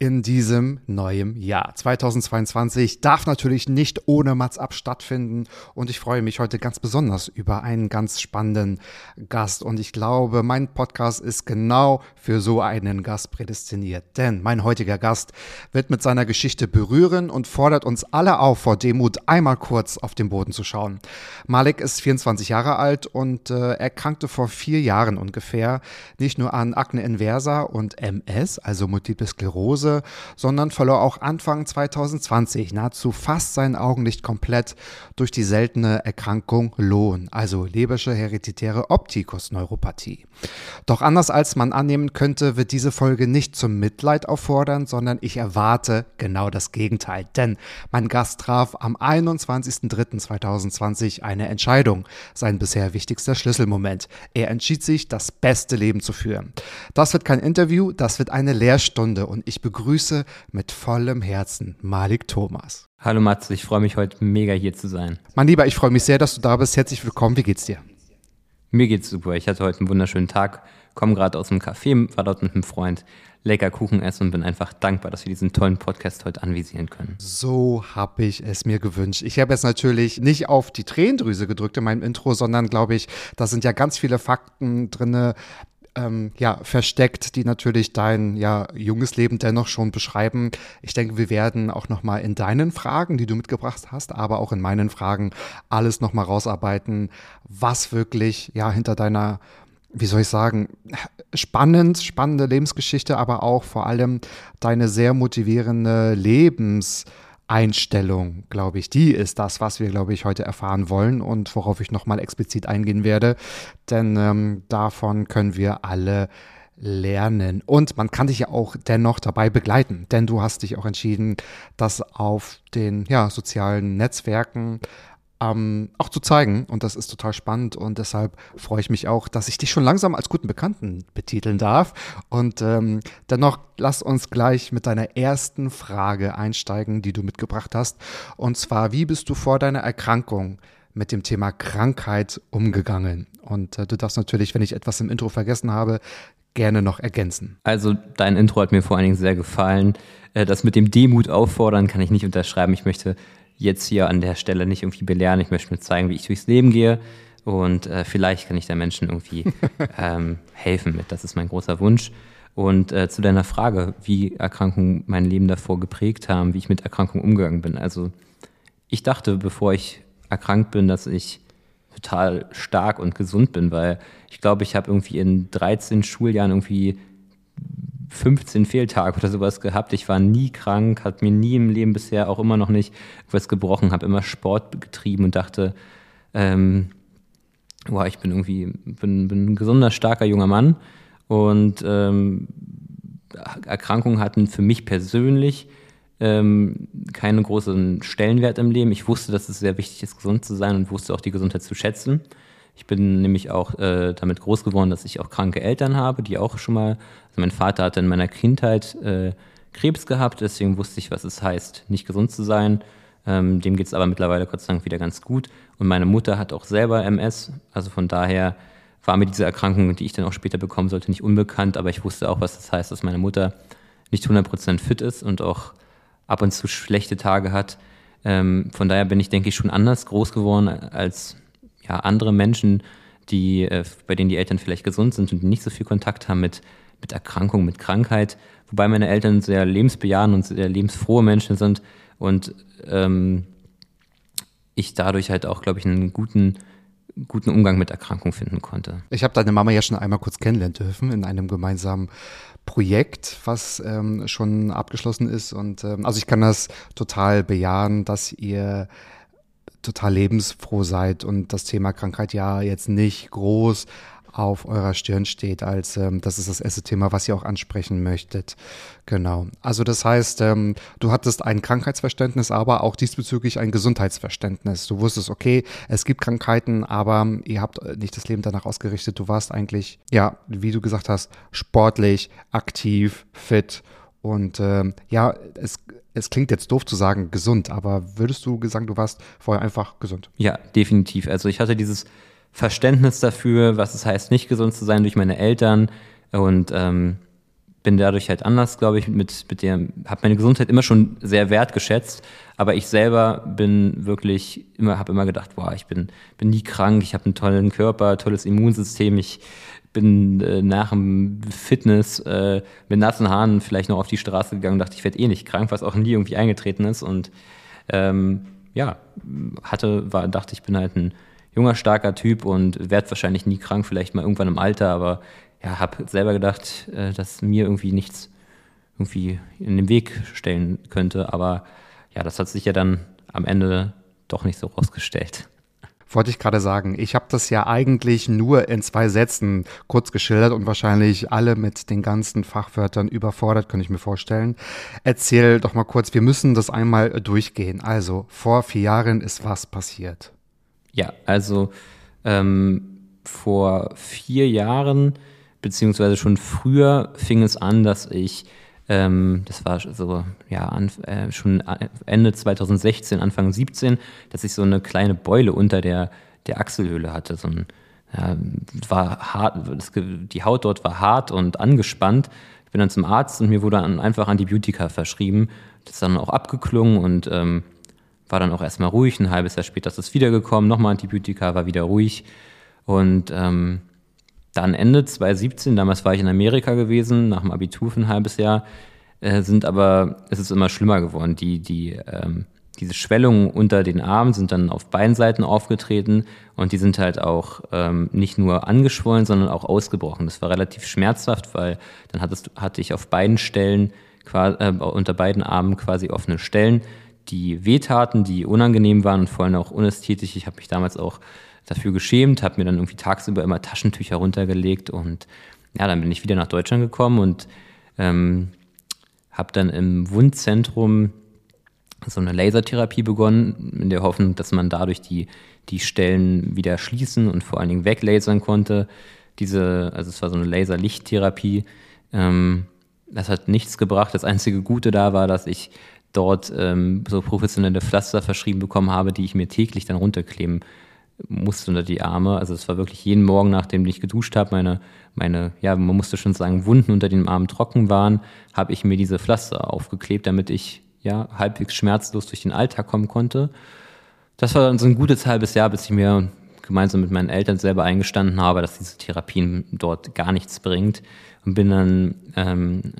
in diesem neuen Jahr. 2022 darf natürlich nicht ohne Mats ab stattfinden und ich freue mich heute ganz besonders über einen ganz spannenden Gast und ich glaube, mein Podcast ist genau für so einen Gast prädestiniert, denn mein heutiger Gast wird mit seiner Geschichte berühren und fordert uns alle auf, vor Demut einmal kurz auf den Boden zu schauen. Malik ist 24 Jahre alt und äh, erkrankte vor vier Jahren ungefähr nicht nur an Akne inversa und MS, also Multiple Sklerose, sondern verlor auch Anfang 2020 nahezu fast sein Augenlicht komplett durch die seltene Erkrankung Lohn, also Lebersche hereditäre Optikusneuropathie. Doch anders als man annehmen könnte, wird diese Folge nicht zum Mitleid auffordern, sondern ich erwarte genau das Gegenteil. Denn mein Gast traf am 21.03.2020 eine Entscheidung, sein bisher wichtigster Schlüsselmoment. Er entschied sich, das beste Leben zu führen. Das wird kein Interview, das wird eine Lehrstunde und ich begrüße mit vollem Herzen Malik Thomas. Hallo Matze, ich freue mich heute mega hier zu sein. Mein Lieber, ich freue mich sehr, dass du da bist. Herzlich willkommen. Wie geht's dir? Mir geht's super. Ich hatte heute einen wunderschönen Tag, komme gerade aus dem Café, war dort mit einem Freund, lecker Kuchen essen und bin einfach dankbar, dass wir diesen tollen Podcast heute anvisieren können. So habe ich es mir gewünscht. Ich habe jetzt natürlich nicht auf die Tränendrüse gedrückt in meinem Intro, sondern glaube ich, da sind ja ganz viele Fakten drinne, ähm, ja, versteckt, die natürlich dein ja, junges Leben dennoch schon beschreiben. Ich denke, wir werden auch nochmal in deinen Fragen, die du mitgebracht hast, aber auch in meinen Fragen alles nochmal rausarbeiten, was wirklich ja hinter deiner wie soll ich sagen, spannend, spannende Lebensgeschichte, aber auch vor allem deine sehr motivierende Lebenseinstellung, glaube ich. Die ist das, was wir, glaube ich, heute erfahren wollen und worauf ich nochmal explizit eingehen werde. Denn ähm, davon können wir alle lernen. Und man kann dich ja auch dennoch dabei begleiten, denn du hast dich auch entschieden, das auf den ja, sozialen Netzwerken ähm, auch zu zeigen. Und das ist total spannend. Und deshalb freue ich mich auch, dass ich dich schon langsam als guten Bekannten betiteln darf. Und ähm, dennoch lass uns gleich mit deiner ersten Frage einsteigen, die du mitgebracht hast. Und zwar, wie bist du vor deiner Erkrankung mit dem Thema Krankheit umgegangen? Und äh, du darfst natürlich, wenn ich etwas im Intro vergessen habe, gerne noch ergänzen. Also dein Intro hat mir vor allen Dingen sehr gefallen. Äh, Das mit dem Demut auffordern kann ich nicht unterschreiben. Ich möchte jetzt hier an der Stelle nicht irgendwie belehren. Ich möchte mir zeigen, wie ich durchs Leben gehe. Und äh, vielleicht kann ich der Menschen irgendwie ähm, helfen mit. Das ist mein großer Wunsch. Und äh, zu deiner Frage, wie Erkrankungen mein Leben davor geprägt haben, wie ich mit Erkrankungen umgegangen bin. Also ich dachte, bevor ich erkrankt bin, dass ich total stark und gesund bin, weil ich glaube, ich habe irgendwie in 13 Schuljahren irgendwie 15 Fehltage oder sowas gehabt. Ich war nie krank, hat mir nie im Leben bisher auch immer noch nicht was gebrochen, habe immer Sport getrieben und dachte, ähm, boah, ich bin irgendwie bin, bin ein gesunder, starker junger Mann und ähm, Erkrankungen hatten für mich persönlich ähm, keinen großen Stellenwert im Leben. Ich wusste, dass es sehr wichtig ist, gesund zu sein und wusste auch die Gesundheit zu schätzen. Ich bin nämlich auch äh, damit groß geworden, dass ich auch kranke Eltern habe, die auch schon mal, mein Vater hatte in meiner Kindheit äh, Krebs gehabt, deswegen wusste ich, was es heißt, nicht gesund zu sein. Ähm, dem geht es aber mittlerweile Gott sei Dank wieder ganz gut. Und meine Mutter hat auch selber MS, also von daher war mir diese Erkrankung, die ich dann auch später bekommen sollte, nicht unbekannt, aber ich wusste auch, was das heißt, dass meine Mutter nicht 100% fit ist und auch ab und zu schlechte Tage hat. Ähm, von daher bin ich, denke ich, schon anders groß geworden als ja, andere Menschen, die, äh, bei denen die Eltern vielleicht gesund sind und nicht so viel Kontakt haben mit, mit Erkrankung, mit Krankheit. Wobei meine Eltern sehr lebensbejahend und sehr lebensfrohe Menschen sind und ähm, ich dadurch halt auch, glaube ich, einen guten, guten Umgang mit Erkrankung finden konnte. Ich habe deine Mama ja schon einmal kurz kennenlernen dürfen in einem gemeinsamen Projekt, was ähm, schon abgeschlossen ist. Und ähm, also ich kann das total bejahen, dass ihr total lebensfroh seid und das Thema Krankheit ja jetzt nicht groß auf eurer Stirn steht, als ähm, das ist das erste Thema, was ihr auch ansprechen möchtet. Genau. Also das heißt, ähm, du hattest ein Krankheitsverständnis, aber auch diesbezüglich ein Gesundheitsverständnis. Du wusstest, okay, es gibt Krankheiten, aber ihr habt nicht das Leben danach ausgerichtet. Du warst eigentlich, ja, wie du gesagt hast, sportlich, aktiv, fit und ähm, ja, es, es klingt jetzt doof zu sagen gesund, aber würdest du sagen, du warst vorher einfach gesund? Ja, definitiv. Also ich hatte dieses Verständnis dafür, was es heißt, nicht gesund zu sein durch meine Eltern. Und ähm, bin dadurch halt anders, glaube ich, mit, mit der, habe meine Gesundheit immer schon sehr wertgeschätzt, aber ich selber bin wirklich immer, habe immer gedacht, boah, ich bin, bin nie krank, ich habe einen tollen Körper, tolles Immunsystem, ich bin äh, nach dem Fitness äh, mit nassen Haaren vielleicht noch auf die Straße gegangen, dachte, ich werde eh nicht krank, was auch nie irgendwie eingetreten ist. Und ähm, ja, hatte, war, dachte, ich bin halt ein junger, starker Typ und werde wahrscheinlich nie krank, vielleicht mal irgendwann im Alter, aber ja, habe selber gedacht, äh, dass mir irgendwie nichts irgendwie in den Weg stellen könnte, aber ja, das hat sich ja dann am Ende doch nicht so rausgestellt. Wollte ich gerade sagen, ich habe das ja eigentlich nur in zwei Sätzen kurz geschildert und wahrscheinlich alle mit den ganzen Fachwörtern überfordert, kann ich mir vorstellen. Erzähl doch mal kurz, wir müssen das einmal durchgehen. Also, vor vier Jahren ist was passiert? Ja, also ähm, vor vier Jahren, beziehungsweise schon früher, fing es an, dass ich, ähm, das war so, ja, an, äh, schon Ende 2016, Anfang 17, dass ich so eine kleine Beule unter der, der Achselhöhle hatte. So ein, ja, war hart, das, die Haut dort war hart und angespannt. Ich bin dann zum Arzt und mir wurde dann einfach Antibiotika verschrieben. Das ist dann auch abgeklungen und ähm, war dann auch erstmal ruhig. Ein halbes Jahr später ist es wiedergekommen, nochmal Antibiotika, war wieder ruhig. Und ähm, dann Ende 2017, damals war ich in Amerika gewesen, nach dem Abitur für ein halbes Jahr, äh, sind aber, es ist immer schlimmer geworden. Die, die, ähm, diese Schwellungen unter den Armen sind dann auf beiden Seiten aufgetreten und die sind halt auch ähm, nicht nur angeschwollen, sondern auch ausgebrochen. Das war relativ schmerzhaft, weil dann hattest, hatte ich auf beiden Stellen, äh, unter beiden Armen quasi offene Stellen die wehtaten, die unangenehm waren und vor allem auch unästhetisch. Ich habe mich damals auch dafür geschämt, habe mir dann irgendwie tagsüber immer Taschentücher runtergelegt und ja, dann bin ich wieder nach Deutschland gekommen und ähm, habe dann im Wundzentrum so eine Lasertherapie begonnen, in der Hoffnung, dass man dadurch die, die Stellen wieder schließen und vor allen Dingen weglasern konnte. Diese, also es war so eine Laserlichttherapie. Ähm, das hat nichts gebracht. Das einzige Gute da war, dass ich dort ähm, so professionelle Pflaster verschrieben bekommen habe, die ich mir täglich dann runterkleben musste unter die Arme. Also es war wirklich jeden Morgen, nachdem ich geduscht habe, meine, meine, ja, man musste schon sagen, Wunden unter den Armen trocken waren, habe ich mir diese Pflaster aufgeklebt, damit ich ja halbwegs schmerzlos durch den Alltag kommen konnte. Das war dann so ein gutes halbes Jahr, bis ich mir gemeinsam mit meinen Eltern selber eingestanden habe, dass diese Therapien dort gar nichts bringt und bin dann ähm,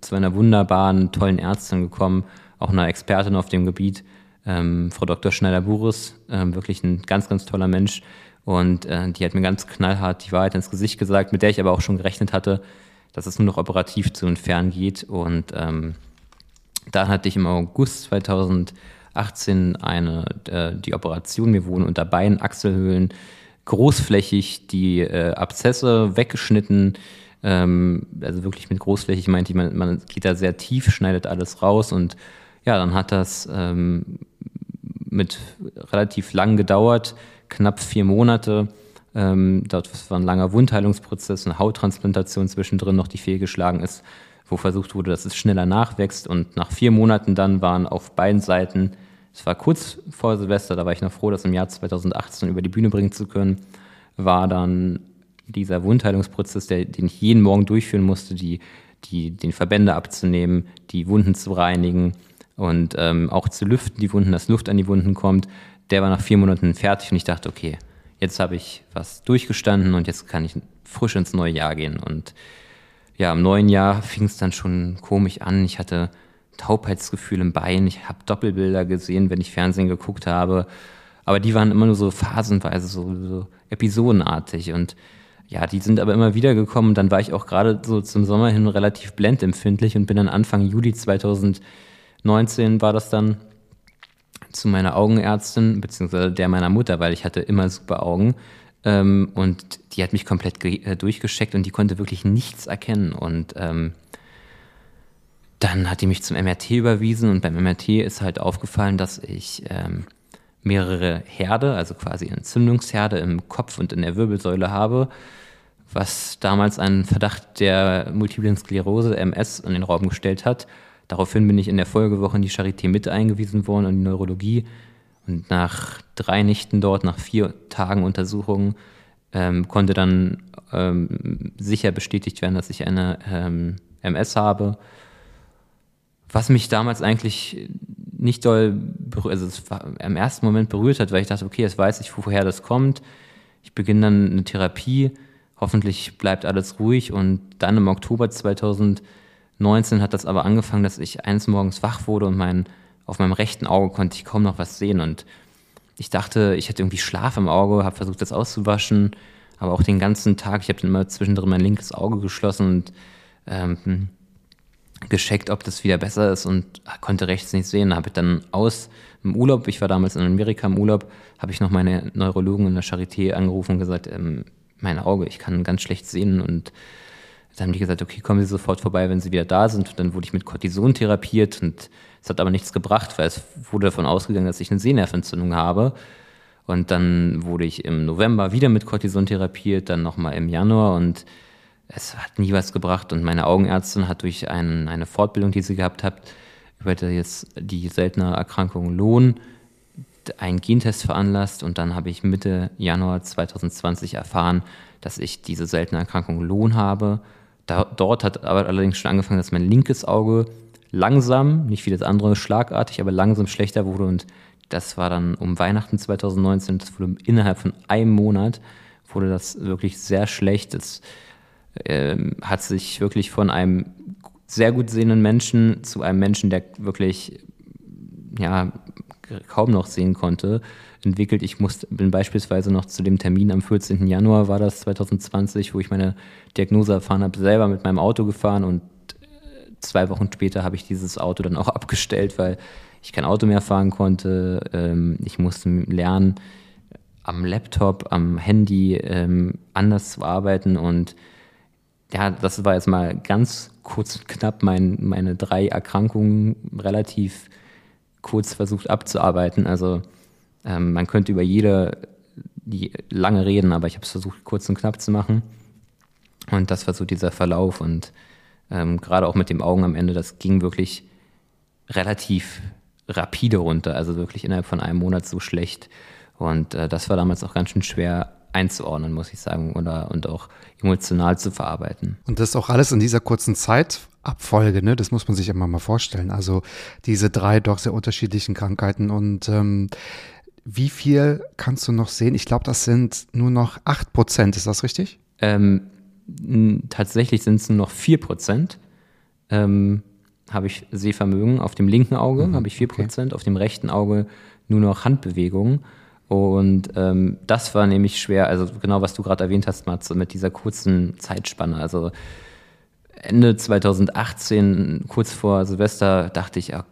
zu einer wunderbaren, tollen Ärztin gekommen, auch einer Expertin auf dem Gebiet, ähm, Frau Dr. Schneider-Buris, ähm, wirklich ein ganz, ganz toller Mensch. Und äh, die hat mir ganz knallhart die Wahrheit ins Gesicht gesagt, mit der ich aber auch schon gerechnet hatte, dass es nur noch operativ zu entfernen geht. Und ähm, dann hatte ich im August 2018 eine, äh, die Operation. Mir wurden unter beiden Achselhöhlen großflächig die äh, Abzesse weggeschnitten, ähm, also wirklich mit großflächig meinte ich, man, man geht da sehr tief, schneidet alles raus und ja, dann hat das ähm, mit relativ lang gedauert, knapp vier Monate. Ähm, dort war ein langer Wundheilungsprozess, eine Hauttransplantation zwischendrin noch, die fehlgeschlagen ist, wo versucht wurde, dass es schneller nachwächst. Und nach vier Monaten dann waren auf beiden Seiten, es war kurz vor Silvester, da war ich noch froh, das im Jahr 2018 über die Bühne bringen zu können, war dann dieser Wundheilungsprozess, der, den ich jeden Morgen durchführen musste, die, die, den Verbände abzunehmen, die Wunden zu reinigen und ähm, auch zu lüften, die Wunden, dass Luft an die Wunden kommt, der war nach vier Monaten fertig und ich dachte, okay, jetzt habe ich was durchgestanden und jetzt kann ich frisch ins neue Jahr gehen. Und ja, im neuen Jahr fing es dann schon komisch an. Ich hatte Taubheitsgefühl im Bein, ich habe Doppelbilder gesehen, wenn ich Fernsehen geguckt habe Aber die waren immer nur so phasenweise, so, so episodenartig. Und ja, die sind aber immer wieder gekommen. Dann war ich auch gerade so zum Sommer hin relativ blendempfindlich und bin dann Anfang Juli 2019 war das dann zu meiner Augenärztin, beziehungsweise der meiner Mutter, weil ich hatte immer super Augen. Ähm, und die hat mich komplett äh, durchgescheckt und die konnte wirklich nichts erkennen. Und ähm, dann hat die mich zum MRT überwiesen und beim MRT ist halt aufgefallen, dass ich ähm, mehrere Herde, also quasi Entzündungsherde im Kopf und in der Wirbelsäule habe, was damals einen Verdacht der multiplen Sklerose, MS, in den Raum gestellt hat. Daraufhin bin ich in der Folgewoche in die Charité mit eingewiesen worden, in die Neurologie. Und nach drei Nächten dort, nach vier Tagen Untersuchungen, ähm, konnte dann ähm, sicher bestätigt werden, dass ich eine ähm, MS habe. Was mich damals eigentlich nicht doll, also es war, im ersten Moment berührt hat, weil ich dachte, okay, jetzt weiß ich, woher das kommt. Ich beginne dann eine Therapie. Hoffentlich bleibt alles ruhig. Und dann im Oktober 2019 hat das aber angefangen, dass ich eines Morgens wach wurde und mein, auf meinem rechten Auge konnte ich kaum noch was sehen. Und ich dachte, ich hätte irgendwie Schlaf im Auge, habe versucht, das auszuwaschen. Aber auch den ganzen Tag, ich habe dann immer zwischendrin mein linkes Auge geschlossen und ähm, gescheckt, ob das wieder besser ist und konnte rechts nicht sehen. Da habe ich dann aus im Urlaub, ich war damals in Amerika im Urlaub, habe ich noch meine Neurologen in der Charité angerufen und gesagt, ähm, mein Auge, ich kann ganz schlecht sehen und dann haben die gesagt, okay, kommen Sie sofort vorbei, wenn Sie wieder da sind. Und dann wurde ich mit Cortison therapiert und es hat aber nichts gebracht, weil es wurde davon ausgegangen, dass ich eine Sehnerventzündung habe. Und dann wurde ich im November wieder mit Cortison therapiert, dann nochmal im Januar und es hat nie was gebracht und meine Augenärztin hat durch ein, eine Fortbildung, die sie gehabt hat, über die, jetzt die seltene Erkrankung Lohn einen Gentest veranlasst und dann habe ich Mitte Januar 2020 erfahren, dass ich diese seltene Erkrankung Lohn habe. Da, dort hat aber allerdings schon angefangen, dass mein linkes Auge langsam, nicht wie das andere schlagartig, aber langsam schlechter wurde und das war dann um Weihnachten 2019, das wurde innerhalb von einem Monat wurde das wirklich sehr schlecht. Das ähm, hat sich wirklich von einem sehr gut sehenden Menschen zu einem Menschen, der wirklich ja, kaum noch sehen konnte, entwickelt. Ich musste, bin beispielsweise noch zu dem Termin am 14. Januar war das 2020, wo ich meine Diagnose erfahren habe, selber mit meinem Auto gefahren und äh, zwei Wochen später habe ich dieses Auto dann auch abgestellt, weil ich kein Auto mehr fahren konnte. Ähm, ich musste lernen, am Laptop, am Handy ähm, anders zu arbeiten und ja, das war jetzt mal ganz kurz und knapp mein, meine drei Erkrankungen relativ kurz versucht abzuarbeiten. Also ähm, man könnte über jede die lange reden, aber ich habe es versucht, kurz und knapp zu machen. Und das war so dieser Verlauf. Und ähm, gerade auch mit dem Augen am Ende, das ging wirklich relativ rapide runter. Also wirklich innerhalb von einem Monat so schlecht. Und äh, das war damals auch ganz schön schwer einzuordnen, muss ich sagen, oder und auch emotional zu verarbeiten. Und das auch alles in dieser kurzen Zeitabfolge, ne? Das muss man sich immer mal vorstellen. Also diese drei doch sehr unterschiedlichen Krankheiten und ähm, wie viel kannst du noch sehen? Ich glaube, das sind nur noch acht Prozent. Ist das richtig? Ähm, tatsächlich sind es nur noch vier Prozent. Ähm, habe ich Sehvermögen. Auf dem linken Auge mhm, habe ich vier Prozent, okay. auf dem rechten Auge nur noch Handbewegungen. Und ähm, das war nämlich schwer, also genau was du gerade erwähnt hast, Matze, mit dieser kurzen Zeitspanne. Also Ende 2018, kurz vor Silvester, dachte ich, ja,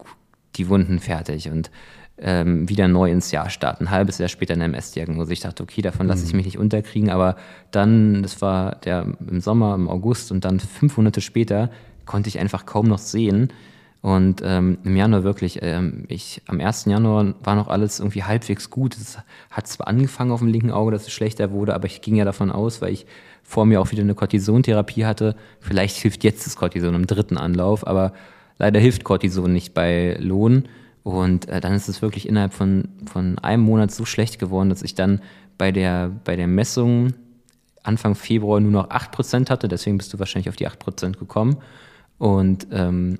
die Wunden fertig und ähm, wieder neu ins Jahr starten. Ein halbes Jahr später eine MS-Diagnose. Ich dachte, okay, davon lasse ich mhm. mich nicht unterkriegen, aber dann, das war der im Sommer, im August und dann fünf Monate später konnte ich einfach kaum noch sehen. Und ähm, im Januar wirklich, ähm, ich, am 1. Januar war noch alles irgendwie halbwegs gut. Es hat zwar angefangen auf dem linken Auge, dass es schlechter wurde, aber ich ging ja davon aus, weil ich vor mir auch wieder eine Cortisontherapie hatte. Vielleicht hilft jetzt das Cortison im dritten Anlauf, aber leider hilft Cortison nicht bei Lohn. Und äh, dann ist es wirklich innerhalb von, von einem Monat so schlecht geworden, dass ich dann bei der, bei der Messung Anfang Februar nur noch 8% hatte. Deswegen bist du wahrscheinlich auf die 8% gekommen. Und ähm,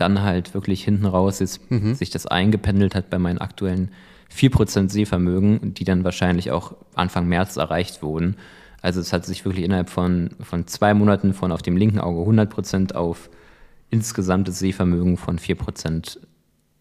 dann halt wirklich hinten raus ist, mhm. sich das eingependelt hat bei meinen aktuellen 4% Sehvermögen, die dann wahrscheinlich auch Anfang März erreicht wurden. Also es hat sich wirklich innerhalb von, von zwei Monaten von auf dem linken Auge 100% auf insgesamtes Sehvermögen von 4%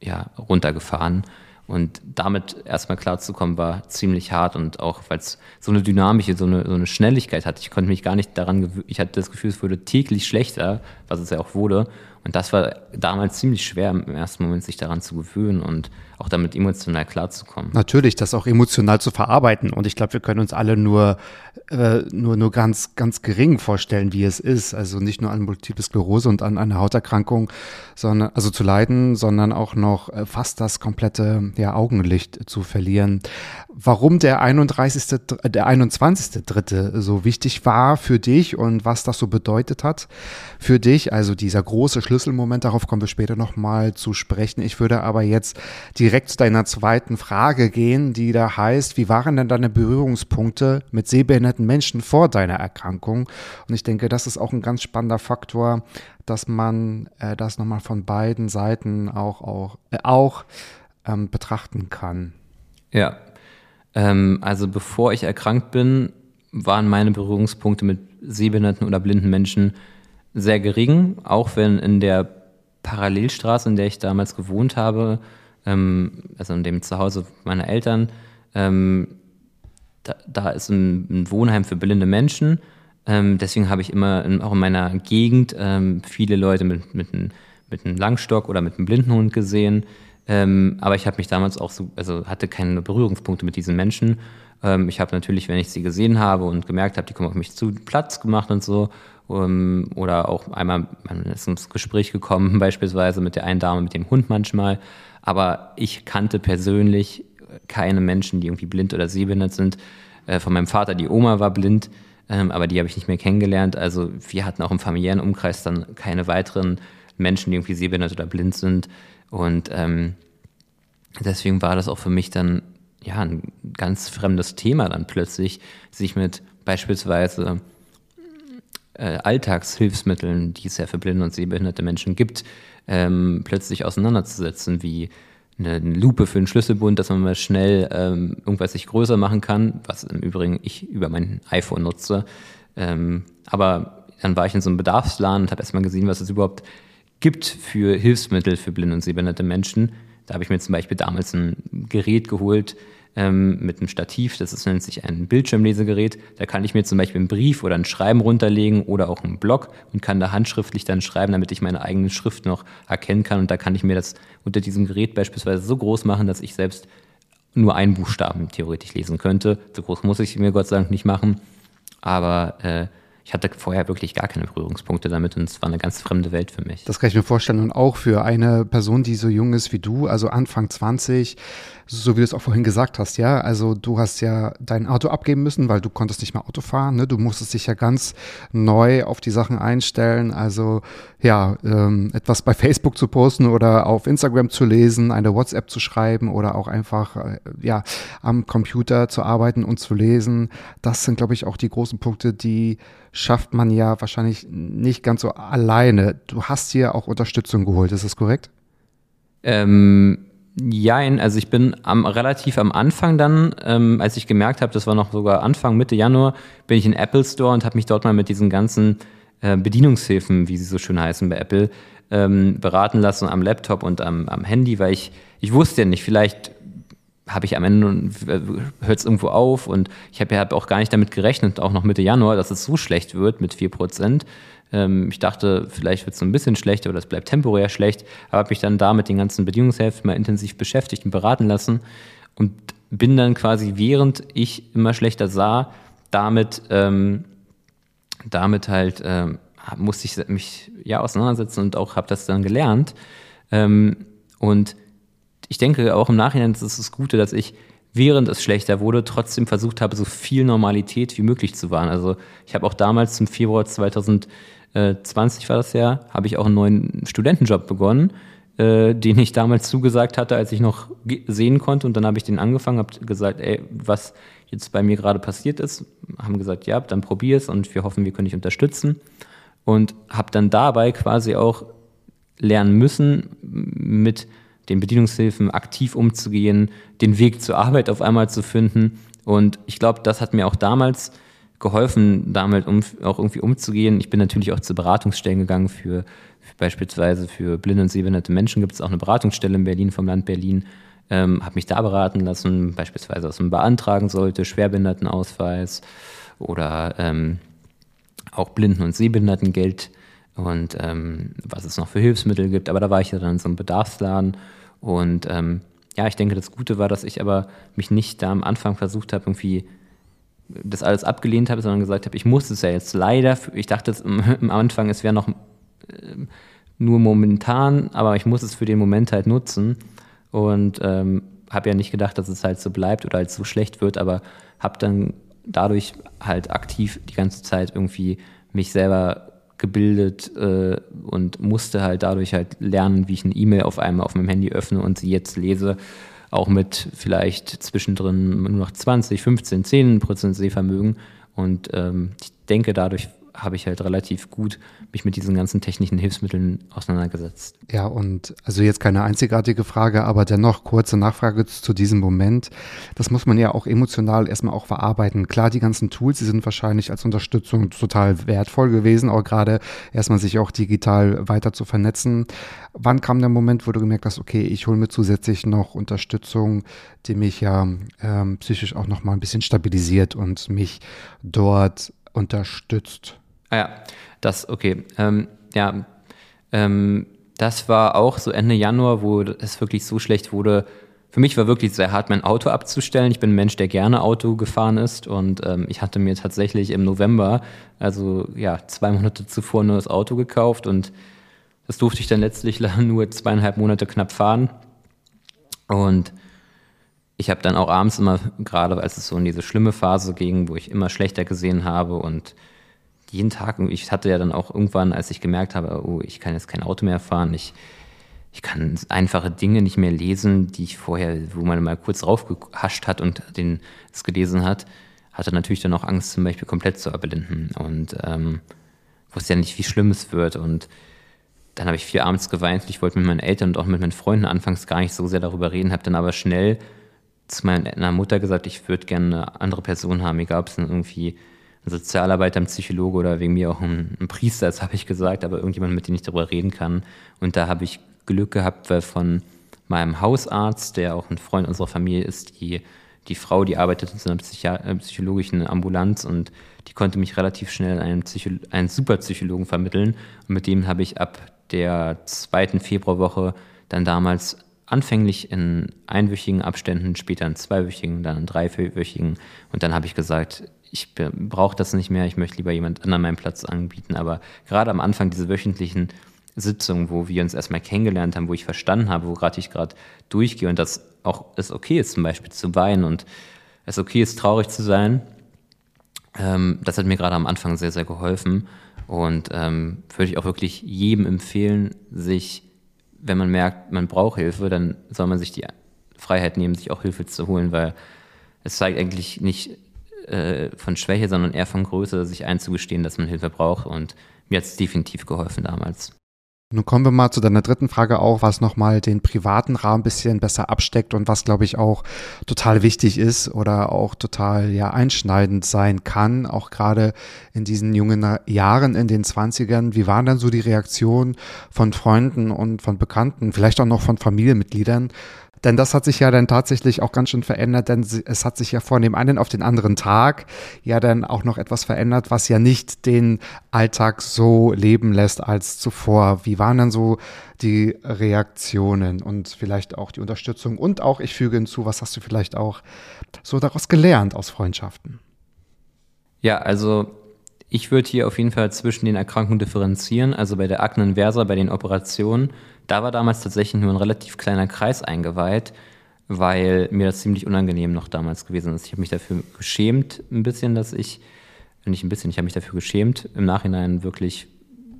ja, runtergefahren. Und damit erstmal klarzukommen, war ziemlich hart und auch, weil es so eine Dynamik, so eine, so eine Schnelligkeit hat. Ich konnte mich gar nicht daran gewöhnen. Ich hatte das Gefühl, es wurde täglich schlechter, was es ja auch wurde. Und das war damals ziemlich schwer im ersten Moment, sich daran zu gewöhnen. Und auch damit emotional klarzukommen. Natürlich, das auch emotional zu verarbeiten. Und ich glaube, wir können uns alle nur, äh, nur, nur ganz, ganz gering vorstellen, wie es ist. Also nicht nur an Multiple Sklerose und an einer Hauterkrankung, sondern, also zu leiden, sondern auch noch äh, fast das komplette ja, Augenlicht zu verlieren. Warum der 31. der 21. Dritte so wichtig war für dich und was das so bedeutet hat für dich, also dieser große Schlüsselmoment, darauf kommen wir später nochmal zu sprechen. Ich würde aber jetzt die direkt zu deiner zweiten Frage gehen, die da heißt, wie waren denn deine Berührungspunkte mit sehbehinderten Menschen vor deiner Erkrankung? Und ich denke, das ist auch ein ganz spannender Faktor, dass man äh, das nochmal von beiden Seiten auch, auch, äh, auch ähm, betrachten kann. Ja, ähm, also bevor ich erkrankt bin, waren meine Berührungspunkte mit sehbehinderten oder blinden Menschen sehr gering, auch wenn in der Parallelstraße, in der ich damals gewohnt habe, ähm, also in dem Zuhause meiner Eltern, ähm, da, da, ist ein, ein, Wohnheim für blinde Menschen. Ähm, deswegen habe ich immer in, auch in meiner Gegend ähm, viele Leute mit, mit, ein, mit einem Langstock oder mit einem Blindenhund gesehen. Ähm, aber ich habe mich damals auch so, also hatte keine Berührungspunkte mit diesen Menschen. Ähm, ich habe natürlich, wenn ich sie gesehen habe und gemerkt habe, die kommen auf mich zu, Platz gemacht und so. oder auch einmal man ist ins Gespräch gekommen, beispielsweise mit der einen Dame mit dem Hund manchmal. Aber ich kannte persönlich keine Menschen, die irgendwie blind oder sehbehindert sind. Äh, von meinem Vater, die Oma war blind, ähm, aber die habe ich nicht mehr kennengelernt. Also wir hatten auch im familiären Umkreis dann keine weiteren Menschen, die irgendwie sehbehindert oder blind sind. Und ähm, deswegen war das auch für mich dann ja ein ganz fremdes Thema dann plötzlich, sich mit beispielsweise äh, Alltagshilfsmitteln, die es ja für blinde und sehbehinderte Menschen gibt, ähm, plötzlich auseinanderzusetzen, wie eine Lupe für einen Schlüsselbund, dass man mal schnell ähm, irgendwas sich größer machen kann, was im Übrigen ich über mein iPhone nutze. Ähm, aber dann war ich in so einem Bedarfsladen und habe erstmal gesehen, was es überhaupt gibt für Hilfsmittel für blinde und sehbehinderte Menschen. Da habe ich mir zum Beispiel damals ein Gerät geholt, ähm, mit einem Stativ, das ist, nennt sich ein Bildschirmlesegerät. Da kann ich mir zum Beispiel einen Brief oder ein Schreiben runterlegen oder auch einen Blog und kann da handschriftlich dann schreiben, damit ich meine eigene Schrift noch erkennen kann. Und da kann ich mir das unter diesem Gerät beispielsweise so groß machen, dass ich selbst nur einen Buchstaben theoretisch lesen könnte. So groß muss ich mir Gott sei Dank nicht machen. Aber äh, ich hatte vorher wirklich gar keine Berührungspunkte damit und es war eine ganz fremde Welt für mich. Das kann ich mir vorstellen und auch für eine Person, die so jung ist wie du, also Anfang 20, so wie du es auch vorhin gesagt hast, ja. Also du hast ja dein Auto abgeben müssen, weil du konntest nicht mehr Auto fahren. Ne? Du musstest dich ja ganz neu auf die Sachen einstellen. Also ja, ähm, etwas bei Facebook zu posten oder auf Instagram zu lesen, eine WhatsApp zu schreiben oder auch einfach äh, ja am Computer zu arbeiten und zu lesen. Das sind, glaube ich, auch die großen Punkte, die schafft man ja wahrscheinlich nicht ganz so alleine. Du hast hier auch Unterstützung geholt, ist das korrekt? Ähm, Jein, also ich bin am, relativ am Anfang dann, ähm, als ich gemerkt habe, das war noch sogar Anfang, Mitte Januar, bin ich in Apple Store und habe mich dort mal mit diesen ganzen äh, Bedienungshilfen, wie sie so schön heißen bei Apple, ähm, beraten lassen am Laptop und am, am Handy, weil ich, ich wusste ja nicht, vielleicht habe ich am Ende, hört es irgendwo auf und ich habe ja auch gar nicht damit gerechnet, auch noch Mitte Januar, dass es so schlecht wird mit 4%. Ähm, ich dachte, vielleicht wird es ein bisschen schlechter oder es bleibt temporär schlecht, aber habe mich dann da mit den ganzen Bedienungshilfen mal intensiv beschäftigt und beraten lassen und bin dann quasi, während ich immer schlechter sah, damit, ähm, damit halt ähm, musste ich mich ja auseinandersetzen und auch habe das dann gelernt. Ähm, und ich denke auch im Nachhinein ist es das Gute, dass ich während es schlechter wurde, trotzdem versucht habe, so viel Normalität wie möglich zu wahren. Also ich habe auch damals zum Februar 2000 20 war das ja, habe ich auch einen neuen Studentenjob begonnen, äh, den ich damals zugesagt hatte, als ich noch sehen konnte. Und dann habe ich den angefangen, habe gesagt, ey, was jetzt bei mir gerade passiert ist, haben gesagt, ja, dann probier es und wir hoffen, wir können dich unterstützen. Und habe dann dabei quasi auch lernen müssen, mit den Bedienungshilfen aktiv umzugehen, den Weg zur Arbeit auf einmal zu finden. Und ich glaube, das hat mir auch damals geholfen, damit um, auch irgendwie umzugehen. Ich bin natürlich auch zu Beratungsstellen gegangen für, für beispielsweise für blinde und sehbehinderte Menschen gibt es auch eine Beratungsstelle in Berlin vom Land Berlin. ähm, habe mich da beraten lassen, beispielsweise was man beantragen sollte, Schwerbehindertenausweis oder ähm, auch Blinden- und Sehbehindertengeld und ähm, was es noch für Hilfsmittel gibt. Aber da war ich ja dann in so einem Bedarfsladen und ähm, ja, ich denke, das Gute war, dass ich aber mich nicht da am Anfang versucht habe, irgendwie das alles abgelehnt habe, sondern gesagt habe, ich muss es ja jetzt leider, ich dachte am Anfang, es wäre noch äh, nur momentan, aber ich muss es für den Moment halt nutzen. Und ähm, habe ja nicht gedacht, dass es halt so bleibt oder halt so schlecht wird, aber habe dann dadurch halt aktiv die ganze Zeit irgendwie mich selber gebildet äh, und musste halt dadurch halt lernen, wie ich eine E-Mail auf einmal auf meinem Handy öffne und sie jetzt lese, auch mit vielleicht zwischendrin nur noch 20, 15, 10 Prozent Sehvermögen. Und ähm, ich denke, dadurch habe ich halt relativ gut mich mit diesen ganzen technischen Hilfsmitteln auseinandergesetzt. Ja, und also jetzt keine einzigartige Frage, aber dennoch kurze Nachfrage zu diesem Moment. Das muss man ja auch emotional erstmal auch verarbeiten. Klar, die ganzen Tools, die sind wahrscheinlich als Unterstützung total wertvoll gewesen, auch gerade erstmal sich auch digital weiter zu vernetzen. Wann kam der Moment, wo du gemerkt hast, okay, ich hole mir zusätzlich noch Unterstützung, die mich ja ähm, psychisch auch nochmal ein bisschen stabilisiert und mich dort unterstützt? Ah ja, das, okay. Ähm, ja, ähm, das war auch so Ende Januar, wo es wirklich so schlecht wurde. Für mich war wirklich sehr hart, mein Auto abzustellen. Ich bin ein Mensch, der gerne Auto gefahren ist und ähm, ich hatte mir tatsächlich im November, also ja, zwei Monate zuvor nur das Auto gekauft und das durfte ich dann letztlich nur zweieinhalb Monate knapp fahren. Und ich habe dann auch abends immer, gerade als es so in diese schlimme Phase ging, wo ich immer schlechter gesehen habe und jeden Tag, ich hatte ja dann auch irgendwann, als ich gemerkt habe, oh, ich kann jetzt kein Auto mehr fahren, ich, ich kann einfache Dinge nicht mehr lesen, die ich vorher, wo man mal kurz raufgehascht hat und den, es gelesen hat, hatte natürlich dann auch Angst, zum Beispiel komplett zu erblinden und ähm, wusste ja nicht, wie schlimm es wird und dann habe ich viel abends geweint. Ich wollte mit meinen Eltern und auch mit meinen Freunden anfangs gar nicht so sehr darüber reden, habe dann aber schnell zu meiner Mutter gesagt, ich würde gerne eine andere Person haben, egal ob es dann irgendwie ein Sozialarbeiter, ein Psychologe oder wegen mir auch ein, ein Priester, das habe ich gesagt, aber irgendjemand, mit dem ich darüber reden kann. Und da habe ich Glück gehabt, weil von meinem Hausarzt, der auch ein Freund unserer Familie ist, die, die Frau, die arbeitet in so einer Psychi äh, psychologischen Ambulanz und die konnte mich relativ schnell einen, einen Superpsychologen vermitteln. Und mit dem habe ich ab der zweiten Februarwoche dann damals anfänglich in einwöchigen Abständen, später in zweiwöchigen, dann in dreiwöchigen. Und dann habe ich gesagt, ich brauche das nicht mehr, ich möchte lieber jemand anderen meinen Platz anbieten. Aber gerade am Anfang diese wöchentlichen Sitzungen, wo wir uns erstmal kennengelernt haben, wo ich verstanden habe, wo gerade ich gerade durchgehe und dass auch es okay ist, zum Beispiel zu weinen und es okay ist, traurig zu sein, ähm, das hat mir gerade am Anfang sehr, sehr geholfen. Und ähm, würde ich auch wirklich jedem empfehlen, sich, wenn man merkt, man braucht Hilfe, dann soll man sich die Freiheit nehmen, sich auch Hilfe zu holen, weil es zeigt eigentlich nicht äh, von Schwäche, sondern eher von Größe, sich einzugestehen, dass man Hilfe braucht. Und mir hat es definitiv geholfen damals. Nun kommen wir mal zu deiner dritten Frage auch, was nochmal den privaten Rahmen ein bisschen besser absteckt und was, glaube ich, auch total wichtig ist oder auch total ja einschneidend sein kann, auch gerade in diesen jungen Jahren in den Zwanzigern. Wie waren dann so die Reaktionen von Freunden und von Bekannten, vielleicht auch noch von Familienmitgliedern, denn das hat sich ja dann tatsächlich auch ganz schön verändert, denn es hat sich ja von dem einen auf den anderen Tag ja dann auch noch etwas verändert, was ja nicht den Alltag so leben lässt als zuvor. Wie waren dann so die Reaktionen und vielleicht auch die Unterstützung? Und auch, ich füge hinzu, was hast du vielleicht auch so daraus gelernt aus Freundschaften? Ja, also ich würde hier auf jeden Fall zwischen den Erkrankungen differenzieren. Also bei der Akne inversa, bei den Operationen da war damals tatsächlich nur ein relativ kleiner Kreis eingeweiht, weil mir das ziemlich unangenehm noch damals gewesen ist. Ich habe mich dafür geschämt, ein bisschen, dass ich, nicht ein bisschen, ich habe mich dafür geschämt, im Nachhinein wirklich,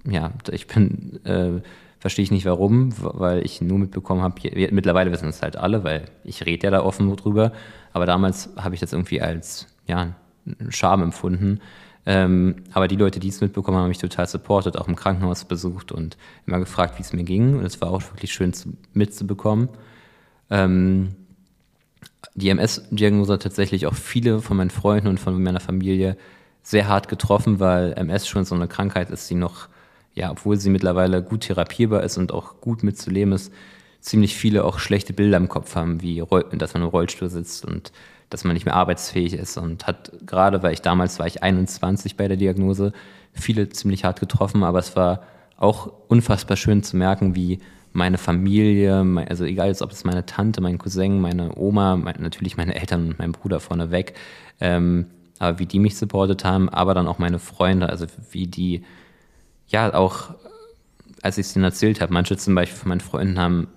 ja, ich bin, äh, verstehe ich nicht warum, weil ich nur mitbekommen habe, mittlerweile wissen es halt alle, weil ich rede ja da offen drüber, aber damals habe ich das irgendwie als, ja, Scham empfunden ähm, aber die Leute, die es mitbekommen haben, haben mich total supportet, auch im Krankenhaus besucht und immer gefragt, wie es mir ging. Und es war auch wirklich schön zu, mitzubekommen. Ähm, die MS-Diagnose hat tatsächlich auch viele von meinen Freunden und von meiner Familie sehr hart getroffen, weil MS schon so eine Krankheit ist, die noch, ja, obwohl sie mittlerweile gut therapierbar ist und auch gut mitzuleben ist, ziemlich viele auch schlechte Bilder im Kopf haben, wie dass man im Rollstuhl sitzt und dass man nicht mehr arbeitsfähig ist und hat gerade, weil ich damals war ich 21 bei der Diagnose, viele ziemlich hart getroffen, aber es war auch unfassbar schön zu merken, wie meine Familie, also egal jetzt, ob es meine Tante, mein Cousin, meine Oma, natürlich meine Eltern und mein Bruder vorneweg, ähm, aber wie die mich supportet haben, aber dann auch meine Freunde, also wie die, ja, auch als ich es denen erzählt habe, manche zum Beispiel von meinen Freunden haben,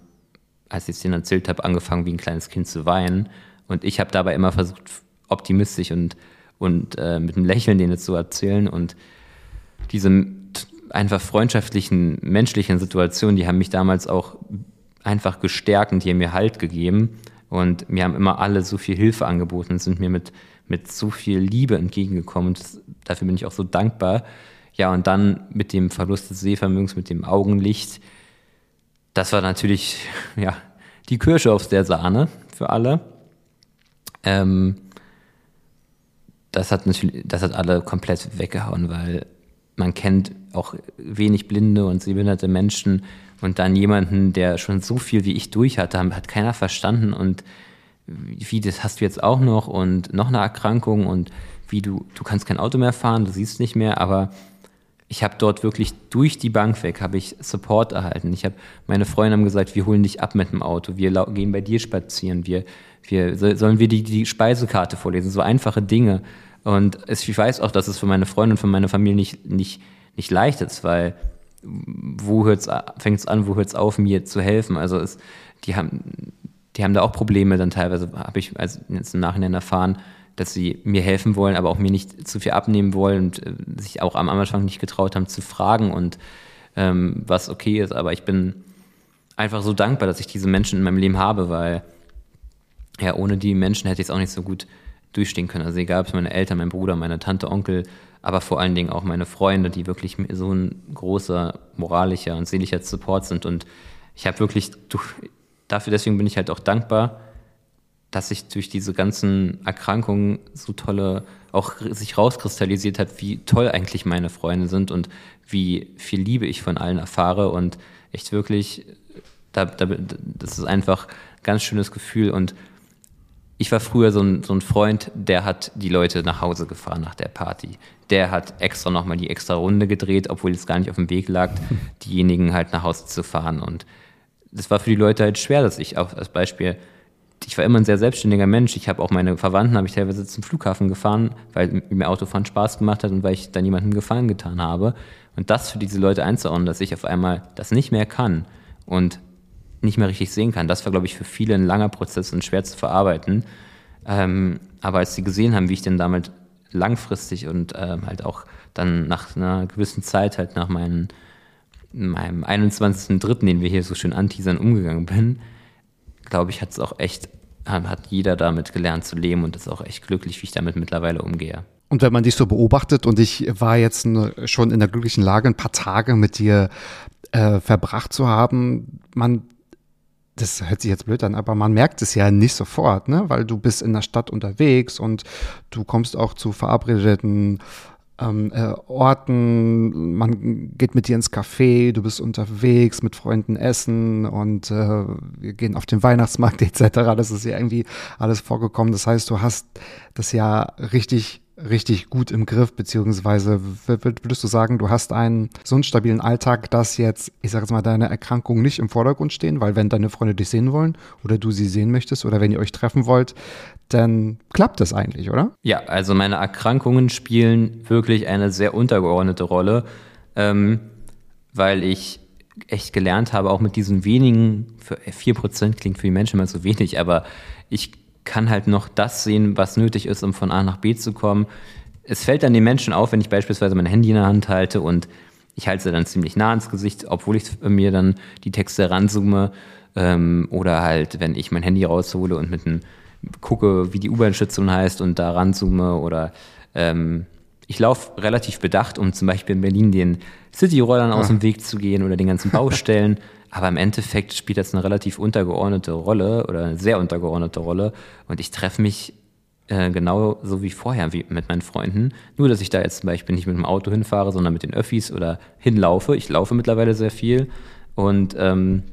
als ich es denen erzählt habe, angefangen wie ein kleines Kind zu weinen und ich habe dabei immer versucht, optimistisch und, und äh, mit einem Lächeln denen zu erzählen und diese einfach freundschaftlichen, menschlichen Situationen, die haben mich damals auch einfach gestärkt und die haben mir Halt gegeben. Und mir haben immer alle so viel Hilfe angeboten sind mir mit, mit so viel Liebe entgegengekommen. Und das, dafür bin ich auch so dankbar. Ja, und dann mit dem Verlust des Sehvermögens, mit dem Augenlicht, das war natürlich, ja, die Kirsche auf der Sahne für alle. Ähm, das hat natürlich, das hat alle komplett weggehauen, weil man kennt auch wenig blinde und sehbehinderte Menschen und dann jemanden, der schon so viel wie ich durch hatte, hat keiner verstanden und wie, das hast du jetzt auch noch und noch eine Erkrankung und wie du, du kannst kein Auto mehr fahren, du siehst nicht mehr, aber ich habe dort wirklich durch die Bank weg, habe ich Support erhalten. Ich habe, meine Freunde haben gesagt, wir holen dich ab mit dem Auto, wir gehen bei dir spazieren, wir, wir sollen wir die, die Speisekarte vorlesen, so einfache Dinge. Und ich weiß auch, dass es für meine Freunde und für meine Familie nicht, nicht, nicht leicht ist, weil wo fängt es an, wo hört es auf, mir zu helfen? Also es, die haben, die haben da auch Probleme dann teilweise, habe ich also jetzt im Nachhinein erfahren, dass sie mir helfen wollen, aber auch mir nicht zu viel abnehmen wollen und äh, sich auch am Anfang nicht getraut haben zu fragen und ähm, was okay ist. Aber ich bin einfach so dankbar, dass ich diese Menschen in meinem Leben habe, weil ja, ohne die Menschen hätte ich es auch nicht so gut durchstehen können. Also egal, ob es meine Eltern, mein Bruder, meine Tante, Onkel, aber vor allen Dingen auch meine Freunde, die wirklich so ein großer moralischer und seelischer Support sind. Und ich habe wirklich, dafür, deswegen bin ich halt auch dankbar, dass sich durch diese ganzen Erkrankungen so tolle, auch sich rauskristallisiert hat, wie toll eigentlich meine Freunde sind und wie viel Liebe ich von allen erfahre und echt wirklich, da, da, das ist einfach ein ganz schönes Gefühl und ich war früher so ein, so ein Freund, der hat die Leute nach Hause gefahren nach der Party. Der hat extra nochmal die extra Runde gedreht, obwohl es gar nicht auf dem Weg lag, diejenigen halt nach Hause zu fahren. Und das war für die Leute halt schwer, dass ich auch als Beispiel, ich war immer ein sehr selbstständiger Mensch. Ich habe auch meine Verwandten, habe ich teilweise zum Flughafen gefahren, weil mir Autofahren Spaß gemacht hat und weil ich dann jemandem Gefallen getan habe. Und das für diese Leute einzuordnen, dass ich auf einmal das nicht mehr kann und nicht mehr richtig sehen kann. Das war, glaube ich, für viele ein langer Prozess und schwer zu verarbeiten. Ähm, aber als sie gesehen haben, wie ich denn damit langfristig und ähm, halt auch dann nach einer gewissen Zeit, halt nach meinen, meinem 21.3., den wir hier so schön anteasern, umgegangen bin, glaube ich, hat es auch echt, hat jeder damit gelernt zu leben und ist auch echt glücklich, wie ich damit mittlerweile umgehe. Und wenn man dich so beobachtet und ich war jetzt schon in der glücklichen Lage, ein paar Tage mit dir äh, verbracht zu haben, man das hört sich jetzt blöd an, aber man merkt es ja nicht sofort, ne? weil du bist in der Stadt unterwegs und du kommst auch zu verabredeten ähm, äh, Orten, man geht mit dir ins Café, du bist unterwegs, mit Freunden essen und äh, wir gehen auf den Weihnachtsmarkt etc. Das ist ja irgendwie alles vorgekommen. Das heißt, du hast das ja richtig richtig gut im Griff, beziehungsweise würdest du sagen, du hast einen so einen stabilen Alltag, dass jetzt, ich sage jetzt mal, deine Erkrankungen nicht im Vordergrund stehen, weil wenn deine Freunde dich sehen wollen oder du sie sehen möchtest oder wenn ihr euch treffen wollt, dann klappt das eigentlich, oder? Ja, also meine Erkrankungen spielen wirklich eine sehr untergeordnete Rolle, ähm, weil ich echt gelernt habe, auch mit diesen wenigen, für 4% klingt für die Menschen immer so wenig, aber ich kann halt noch das sehen, was nötig ist, um von A nach B zu kommen. Es fällt dann den Menschen auf, wenn ich beispielsweise mein Handy in der Hand halte und ich halte sie dann ziemlich nah ins Gesicht, obwohl ich mir dann die Texte ranzoome. Ähm, oder halt, wenn ich mein Handy raushole und mit einem gucke, wie die U-Bahn-Station heißt und da ranzoome oder ähm, ich laufe relativ bedacht, um zum Beispiel in Berlin den City-Rollern aus dem Weg zu gehen oder den ganzen Baustellen. Aber im Endeffekt spielt das eine relativ untergeordnete Rolle oder eine sehr untergeordnete Rolle. Und ich treffe mich äh, genau so wie vorher wie mit meinen Freunden. Nur, dass ich da jetzt zum Beispiel nicht mit dem Auto hinfahre, sondern mit den Öffis oder hinlaufe. Ich laufe mittlerweile sehr viel. Und ähm,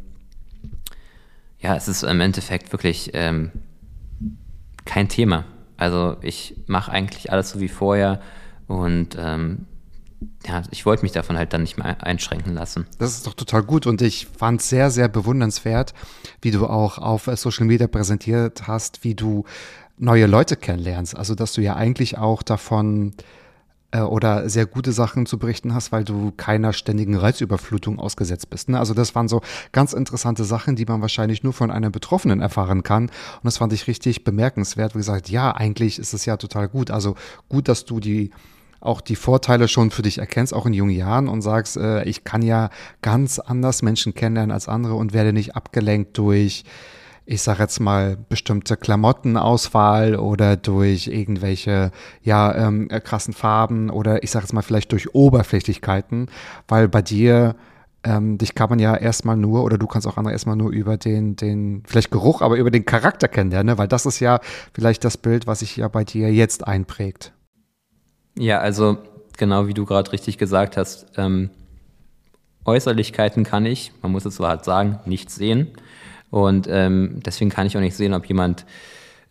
Ja, es ist im Endeffekt wirklich ähm, kein Thema. Also ich mache eigentlich alles so wie vorher und ähm, ja, ich wollte mich davon halt dann nicht mehr einschränken lassen. Das ist doch total gut und ich fand es sehr, sehr bewundernswert, wie du auch auf äh, Social Media präsentiert hast, wie du neue Leute kennenlernst. Also, dass du ja eigentlich auch davon äh, oder sehr gute Sachen zu berichten hast, weil du keiner ständigen Reizüberflutung ausgesetzt bist. Ne? Also das waren so ganz interessante Sachen, die man wahrscheinlich nur von einem Betroffenen erfahren kann. Und das fand ich richtig bemerkenswert. Wie gesagt, ja, eigentlich ist es ja total gut. Also gut, dass du die auch die Vorteile schon für dich erkennst, auch in jungen Jahren und sagst, äh, ich kann ja ganz anders Menschen kennenlernen als andere und werde nicht abgelenkt durch, ich sage jetzt mal, bestimmte Klamottenauswahl oder durch irgendwelche, ja, ähm, krassen Farben oder ich sage jetzt mal vielleicht durch Oberflächlichkeiten, weil bei dir ähm, dich kann man ja erstmal nur, oder du kannst auch andere erstmal nur über den, den, vielleicht Geruch, aber über den Charakter kennenlernen, ne? weil das ist ja vielleicht das Bild, was sich ja bei dir jetzt einprägt. Ja, also genau wie du gerade richtig gesagt hast, ähm, Äußerlichkeiten kann ich, man muss es so halt sagen, nicht sehen. Und ähm, deswegen kann ich auch nicht sehen, ob jemand,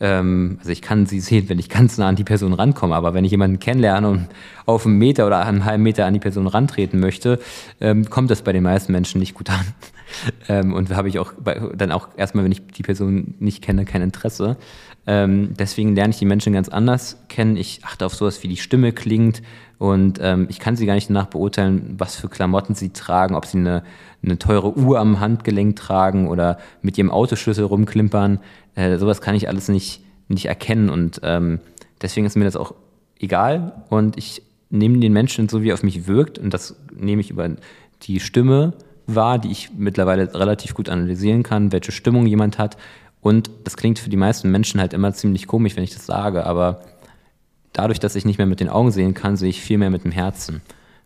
ähm, also ich kann sie sehen, wenn ich ganz nah an die Person rankomme, aber wenn ich jemanden kennenlerne und auf einen Meter oder einen halben Meter an die Person rantreten möchte, ähm, kommt das bei den meisten Menschen nicht gut an. ähm, und habe ich auch bei, dann auch erstmal, wenn ich die Person nicht kenne, kein Interesse. Ähm, deswegen lerne ich die Menschen ganz anders kennen. Ich achte auf sowas, wie die Stimme klingt. Und ähm, ich kann sie gar nicht danach beurteilen, was für Klamotten sie tragen, ob sie eine, eine teure Uhr am Handgelenk tragen oder mit ihrem Autoschlüssel rumklimpern. Äh, sowas kann ich alles nicht, nicht erkennen. Und ähm, deswegen ist mir das auch egal. Und ich nehme den Menschen so, wie er auf mich wirkt. Und das nehme ich über die Stimme wahr, die ich mittlerweile relativ gut analysieren kann, welche Stimmung jemand hat und das klingt für die meisten Menschen halt immer ziemlich komisch, wenn ich das sage, aber dadurch, dass ich nicht mehr mit den Augen sehen kann, sehe ich viel mehr mit dem Herzen.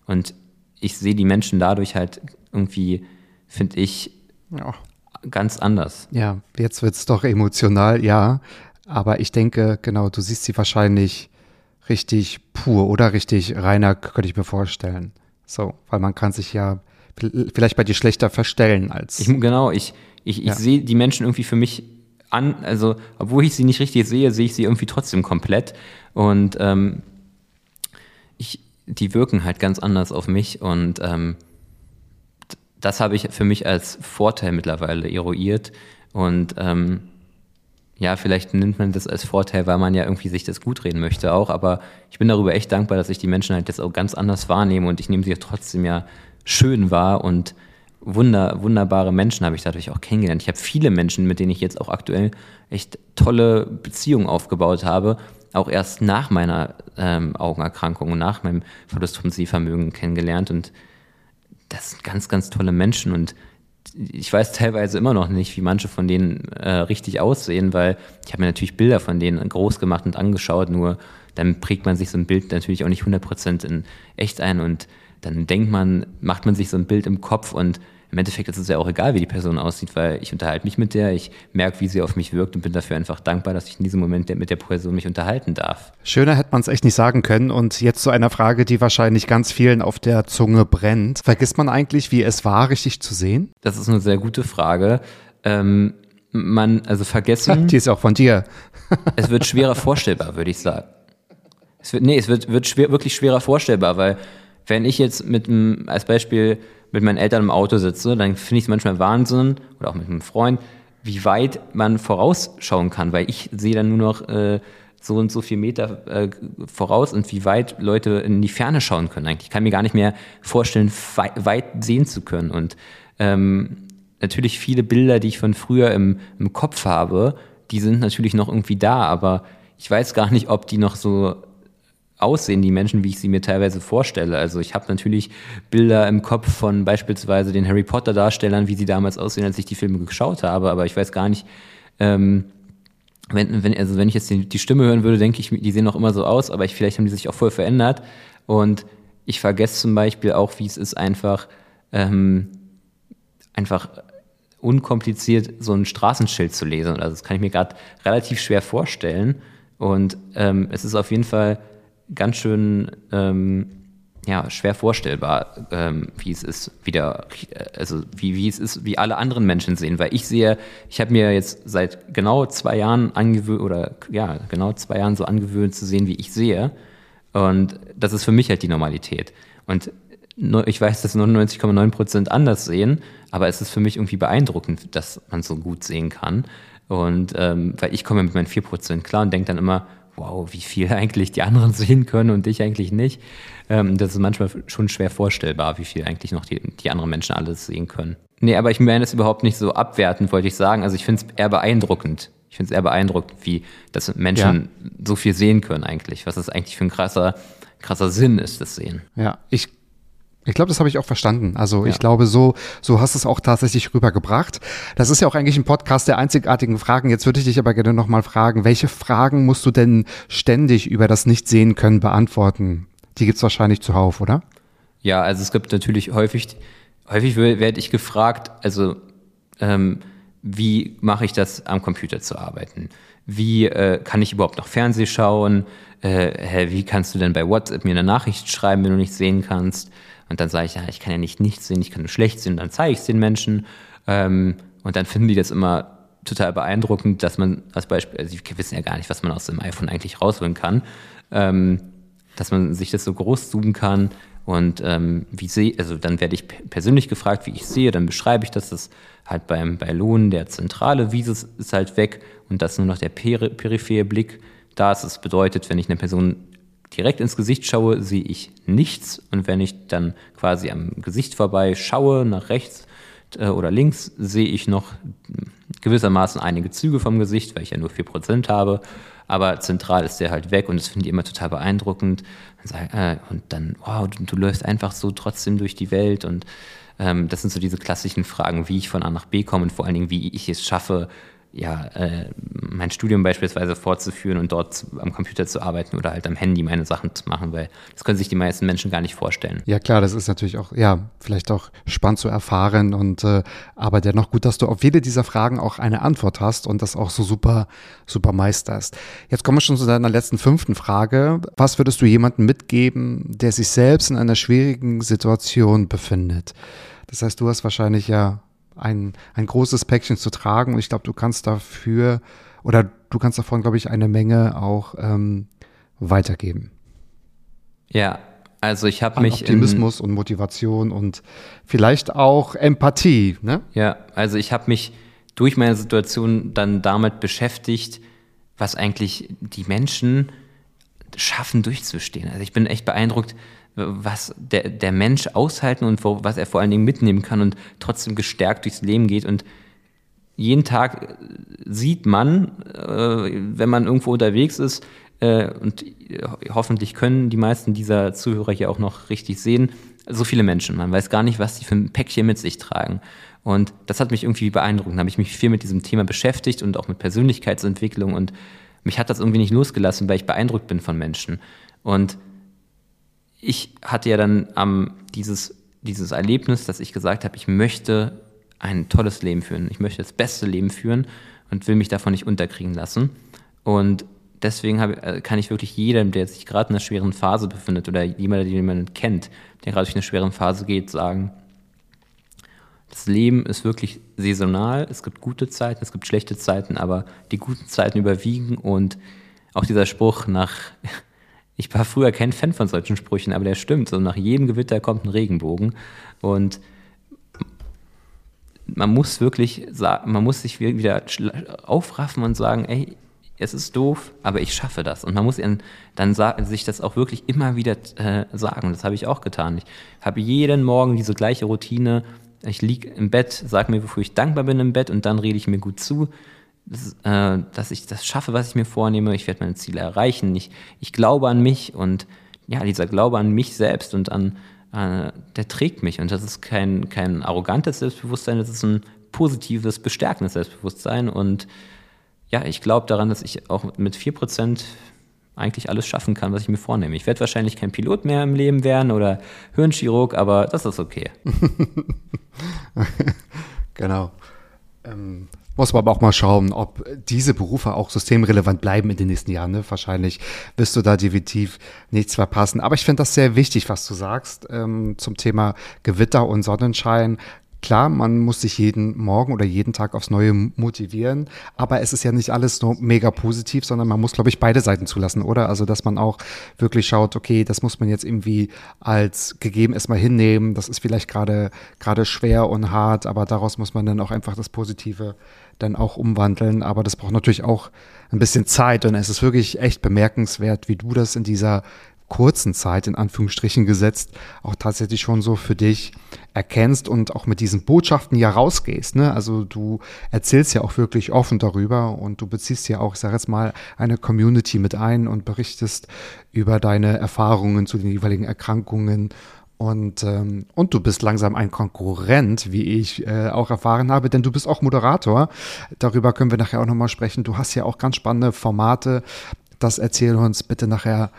Und ich sehe die Menschen dadurch halt irgendwie, finde ich, ja. ganz anders. Ja, jetzt wird es doch emotional, ja. Aber ich denke, genau, du siehst sie wahrscheinlich richtig pur oder richtig reiner, könnte ich mir vorstellen. So, weil man kann sich ja vielleicht bei dir schlechter verstellen als. Ich, genau, ich, ich, ich ja. sehe die Menschen irgendwie für mich an, also obwohl ich sie nicht richtig sehe, sehe ich sie irgendwie trotzdem komplett. Und ähm, ich, die wirken halt ganz anders auf mich und ähm, das habe ich für mich als Vorteil mittlerweile eruiert. Und ähm, ja, vielleicht nimmt man das als Vorteil, weil man ja irgendwie sich das gut reden möchte auch. Aber ich bin darüber echt dankbar, dass ich die Menschen halt jetzt auch ganz anders wahrnehme und ich nehme sie trotzdem ja schön wahr und wunder, wunderbare Menschen habe ich dadurch auch kennengelernt. Ich habe viele Menschen, mit denen ich jetzt auch aktuell echt tolle Beziehungen aufgebaut habe, auch erst nach meiner ähm, Augenerkrankung und nach meinem Verlust vom Sehvermögen kennengelernt. Und das sind ganz, ganz tolle Menschen. Und ich weiß teilweise immer noch nicht, wie manche von denen äh, richtig aussehen, weil ich habe mir natürlich Bilder von denen groß gemacht und angeschaut, nur dann prägt man sich so ein Bild natürlich auch nicht 100% in echt ein und dann denkt man, macht man sich so ein Bild im Kopf und im Endeffekt ist es ja auch egal, wie die Person aussieht, weil ich unterhalte mich mit der, ich merke, wie sie auf mich wirkt und bin dafür einfach dankbar, dass ich in diesem Moment mit der Person mich unterhalten darf. Schöner hätte man es echt nicht sagen können. Und jetzt zu einer Frage, die wahrscheinlich ganz vielen auf der Zunge brennt. Vergisst man eigentlich, wie es war, richtig zu sehen? Das ist eine sehr gute Frage. Ähm, man, also vergessen. Die ist auch von dir. es wird schwerer vorstellbar, würde ich sagen. Es wird, nee, es wird, wird schwer, wirklich schwerer vorstellbar, weil wenn ich jetzt mit einem, als Beispiel mit meinen Eltern im Auto sitze, dann finde ich es manchmal Wahnsinn, oder auch mit einem Freund, wie weit man vorausschauen kann, weil ich sehe dann nur noch äh, so und so viel Meter äh, voraus und wie weit Leute in die Ferne schauen können eigentlich. Ich kann mir gar nicht mehr vorstellen, weit, sehen zu können. Und ähm, natürlich viele Bilder, die ich von früher im, im Kopf habe, die sind natürlich noch irgendwie da, aber ich weiß gar nicht, ob die noch so aussehen, die Menschen, wie ich sie mir teilweise vorstelle. Also ich habe natürlich Bilder im Kopf von beispielsweise den Harry Potter Darstellern, wie sie damals aussehen, als ich die Filme geschaut habe, aber ich weiß gar nicht, ähm, wenn, wenn, also wenn ich jetzt die, die Stimme hören würde, denke ich, die sehen noch immer so aus, aber ich, vielleicht haben die sich auch voll verändert. Und ich vergesse zum Beispiel auch, wie es ist, einfach, ähm, einfach unkompliziert so ein Straßenschild zu lesen. Also das kann ich mir gerade relativ schwer vorstellen. Und ähm, es ist auf jeden Fall ganz schön ähm, ja, schwer vorstellbar, ähm, wie es ist, wieder, also wie, wie es ist, wie alle anderen Menschen sehen. Weil ich sehe, ich habe mir jetzt seit genau zwei Jahren angewöhnt, oder ja, genau zwei Jahren so angewöhnt zu sehen, wie ich sehe. Und das ist für mich halt die Normalität. Und ich weiß, dass 99,9 Prozent anders sehen, aber es ist für mich irgendwie beeindruckend, dass man so gut sehen kann. Und ähm, weil ich komme mit meinen 4 Prozent klar und denke dann immer, wow, wie viel eigentlich die anderen sehen können und ich eigentlich nicht. Ähm, das ist manchmal schon schwer vorstellbar, wie viel eigentlich noch die, die anderen Menschen alles sehen können. Nee, aber ich meine es überhaupt nicht so abwertend, wollte ich sagen. Also ich finde es eher beeindruckend. Ich finde es eher beeindruckend, wie dass Menschen ja. so viel sehen können eigentlich. Was das eigentlich für ein krasser, krasser Sinn ist, das Sehen. Ja, ich ich glaube, das habe ich auch verstanden. Also ja. ich glaube, so, so hast du es auch tatsächlich rübergebracht. Das ist ja auch eigentlich ein Podcast der einzigartigen Fragen. Jetzt würde ich dich aber gerne nochmal fragen, welche Fragen musst du denn ständig über das Nicht-Sehen können beantworten? Die gibt's wahrscheinlich zuhauf, oder? Ja, also es gibt natürlich häufig, häufig werde ich gefragt, also ähm, wie mache ich das, am Computer zu arbeiten? Wie äh, kann ich überhaupt noch Fernseh schauen? Äh, hä, wie kannst du denn bei WhatsApp mir eine Nachricht schreiben, wenn du nicht sehen kannst? Und dann sage ich, ja, ich kann ja nicht nichts sehen, ich kann nur schlecht sehen, dann zeige ich es den Menschen. Ähm, und dann finden die das immer total beeindruckend, dass man als Beispiel, also sie wissen ja gar nicht, was man aus dem iPhone eigentlich rausholen kann, ähm, dass man sich das so groß zoomen kann. Und ähm, wie sehe, also dann werde ich persönlich gefragt, wie ich sehe, dann beschreibe ich das, das halt beim, bei Lohn der zentrale Visus ist halt weg und dass nur noch der peri periphere Blick da ist. Das bedeutet, wenn ich eine Person direkt ins Gesicht schaue, sehe ich nichts. Und wenn ich dann quasi am Gesicht vorbei schaue, nach rechts äh, oder links, sehe ich noch gewissermaßen einige Züge vom Gesicht, weil ich ja nur 4% habe. Aber zentral ist der halt weg und das finde ich immer total beeindruckend. Äh, und dann, wow, du, du läufst einfach so trotzdem durch die Welt und ähm, das sind so diese klassischen Fragen, wie ich von A nach B komme und vor allen Dingen, wie ich es schaffe, ja, äh, mein Studium beispielsweise fortzuführen und dort am Computer zu arbeiten oder halt am Handy meine Sachen zu machen, weil das können sich die meisten Menschen gar nicht vorstellen. Ja klar, das ist natürlich auch, ja, vielleicht auch spannend zu erfahren und äh, aber dennoch gut, dass du auf jede dieser Fragen auch eine Antwort hast und das auch so super, super meisterst. Jetzt kommen wir schon zu deiner letzten fünften Frage. Was würdest du jemandem mitgeben, der sich selbst in einer schwierigen Situation befindet? Das heißt, du hast wahrscheinlich ja ein, ein großes Päckchen zu tragen. Und ich glaube, du kannst dafür oder du kannst davon, glaube ich, eine Menge auch ähm, weitergeben. Ja, also ich habe mich Optimismus und Motivation und vielleicht auch Empathie. Ne? Ja, also ich habe mich durch meine Situation dann damit beschäftigt, was eigentlich die Menschen schaffen durchzustehen. Also ich bin echt beeindruckt, was der, der Mensch aushalten und wo, was er vor allen Dingen mitnehmen kann und trotzdem gestärkt durchs Leben geht. Und jeden Tag sieht man, äh, wenn man irgendwo unterwegs ist, äh, und hoffentlich können die meisten dieser Zuhörer hier auch noch richtig sehen, so viele Menschen. Man weiß gar nicht, was die für ein Päckchen mit sich tragen. Und das hat mich irgendwie beeindruckt. Da habe ich mich viel mit diesem Thema beschäftigt und auch mit Persönlichkeitsentwicklung. Und mich hat das irgendwie nicht losgelassen, weil ich beeindruckt bin von Menschen. Und ich hatte ja dann ähm, dieses, dieses Erlebnis, dass ich gesagt habe, ich möchte ein tolles Leben führen. Ich möchte das beste Leben führen und will mich davon nicht unterkriegen lassen. Und deswegen hab, äh, kann ich wirklich jedem, der sich gerade in einer schweren Phase befindet oder jemand, den man kennt, der gerade durch eine schwere Phase geht, sagen, das Leben ist wirklich saisonal. Es gibt gute Zeiten, es gibt schlechte Zeiten, aber die guten Zeiten überwiegen und auch dieser Spruch nach ich war früher kein Fan von solchen Sprüchen, aber der stimmt. So nach jedem Gewitter kommt ein Regenbogen. Und man muss wirklich sagen, man muss sich wieder aufraffen und sagen, ey, es ist doof, aber ich schaffe das. Und man muss dann sich das auch wirklich immer wieder äh, sagen. Das habe ich auch getan. Ich habe jeden Morgen diese gleiche Routine. Ich liege im Bett, sage mir, wofür ich dankbar bin im Bett und dann rede ich mir gut zu dass, äh, dass ich das schaffe, was ich mir vornehme. Ich werde meine Ziele erreichen. Ich, ich glaube an mich und ja, dieser Glaube an mich selbst und an, äh, der trägt mich. Und das ist kein, kein arrogantes Selbstbewusstsein, das ist ein positives, bestärkendes Selbstbewusstsein. Und ja, ich glaube daran, dass ich auch mit 4% eigentlich alles schaffen kann, was ich mir vornehme. Ich werde wahrscheinlich kein Pilot mehr im Leben werden oder Hirnchirurg, aber das ist okay. genau. Ähm, Muss man aber auch mal schauen, ob diese Berufe auch systemrelevant bleiben in den nächsten Jahren. Ne? Wahrscheinlich wirst du da definitiv nichts verpassen. Aber ich finde das sehr wichtig, was du sagst ähm, zum Thema Gewitter und Sonnenschein. Klar, man muss sich jeden Morgen oder jeden Tag aufs Neue motivieren, aber es ist ja nicht alles nur mega positiv, sondern man muss, glaube ich, beide Seiten zulassen, oder? Also, dass man auch wirklich schaut, okay, das muss man jetzt irgendwie als gegeben erstmal hinnehmen. Das ist vielleicht gerade gerade schwer und hart, aber daraus muss man dann auch einfach das Positive dann auch umwandeln. Aber das braucht natürlich auch ein bisschen Zeit und es ist wirklich echt bemerkenswert, wie du das in dieser kurzen Zeit in Anführungsstrichen gesetzt auch tatsächlich schon so für dich erkennst und auch mit diesen Botschaften ja rausgehst. Ne? Also du erzählst ja auch wirklich offen darüber und du beziehst ja auch, ich sage jetzt mal, eine Community mit ein und berichtest über deine Erfahrungen zu den jeweiligen Erkrankungen und, ähm, und du bist langsam ein Konkurrent, wie ich äh, auch erfahren habe, denn du bist auch Moderator. Darüber können wir nachher auch nochmal sprechen. Du hast ja auch ganz spannende Formate. Das erzähl uns bitte nachher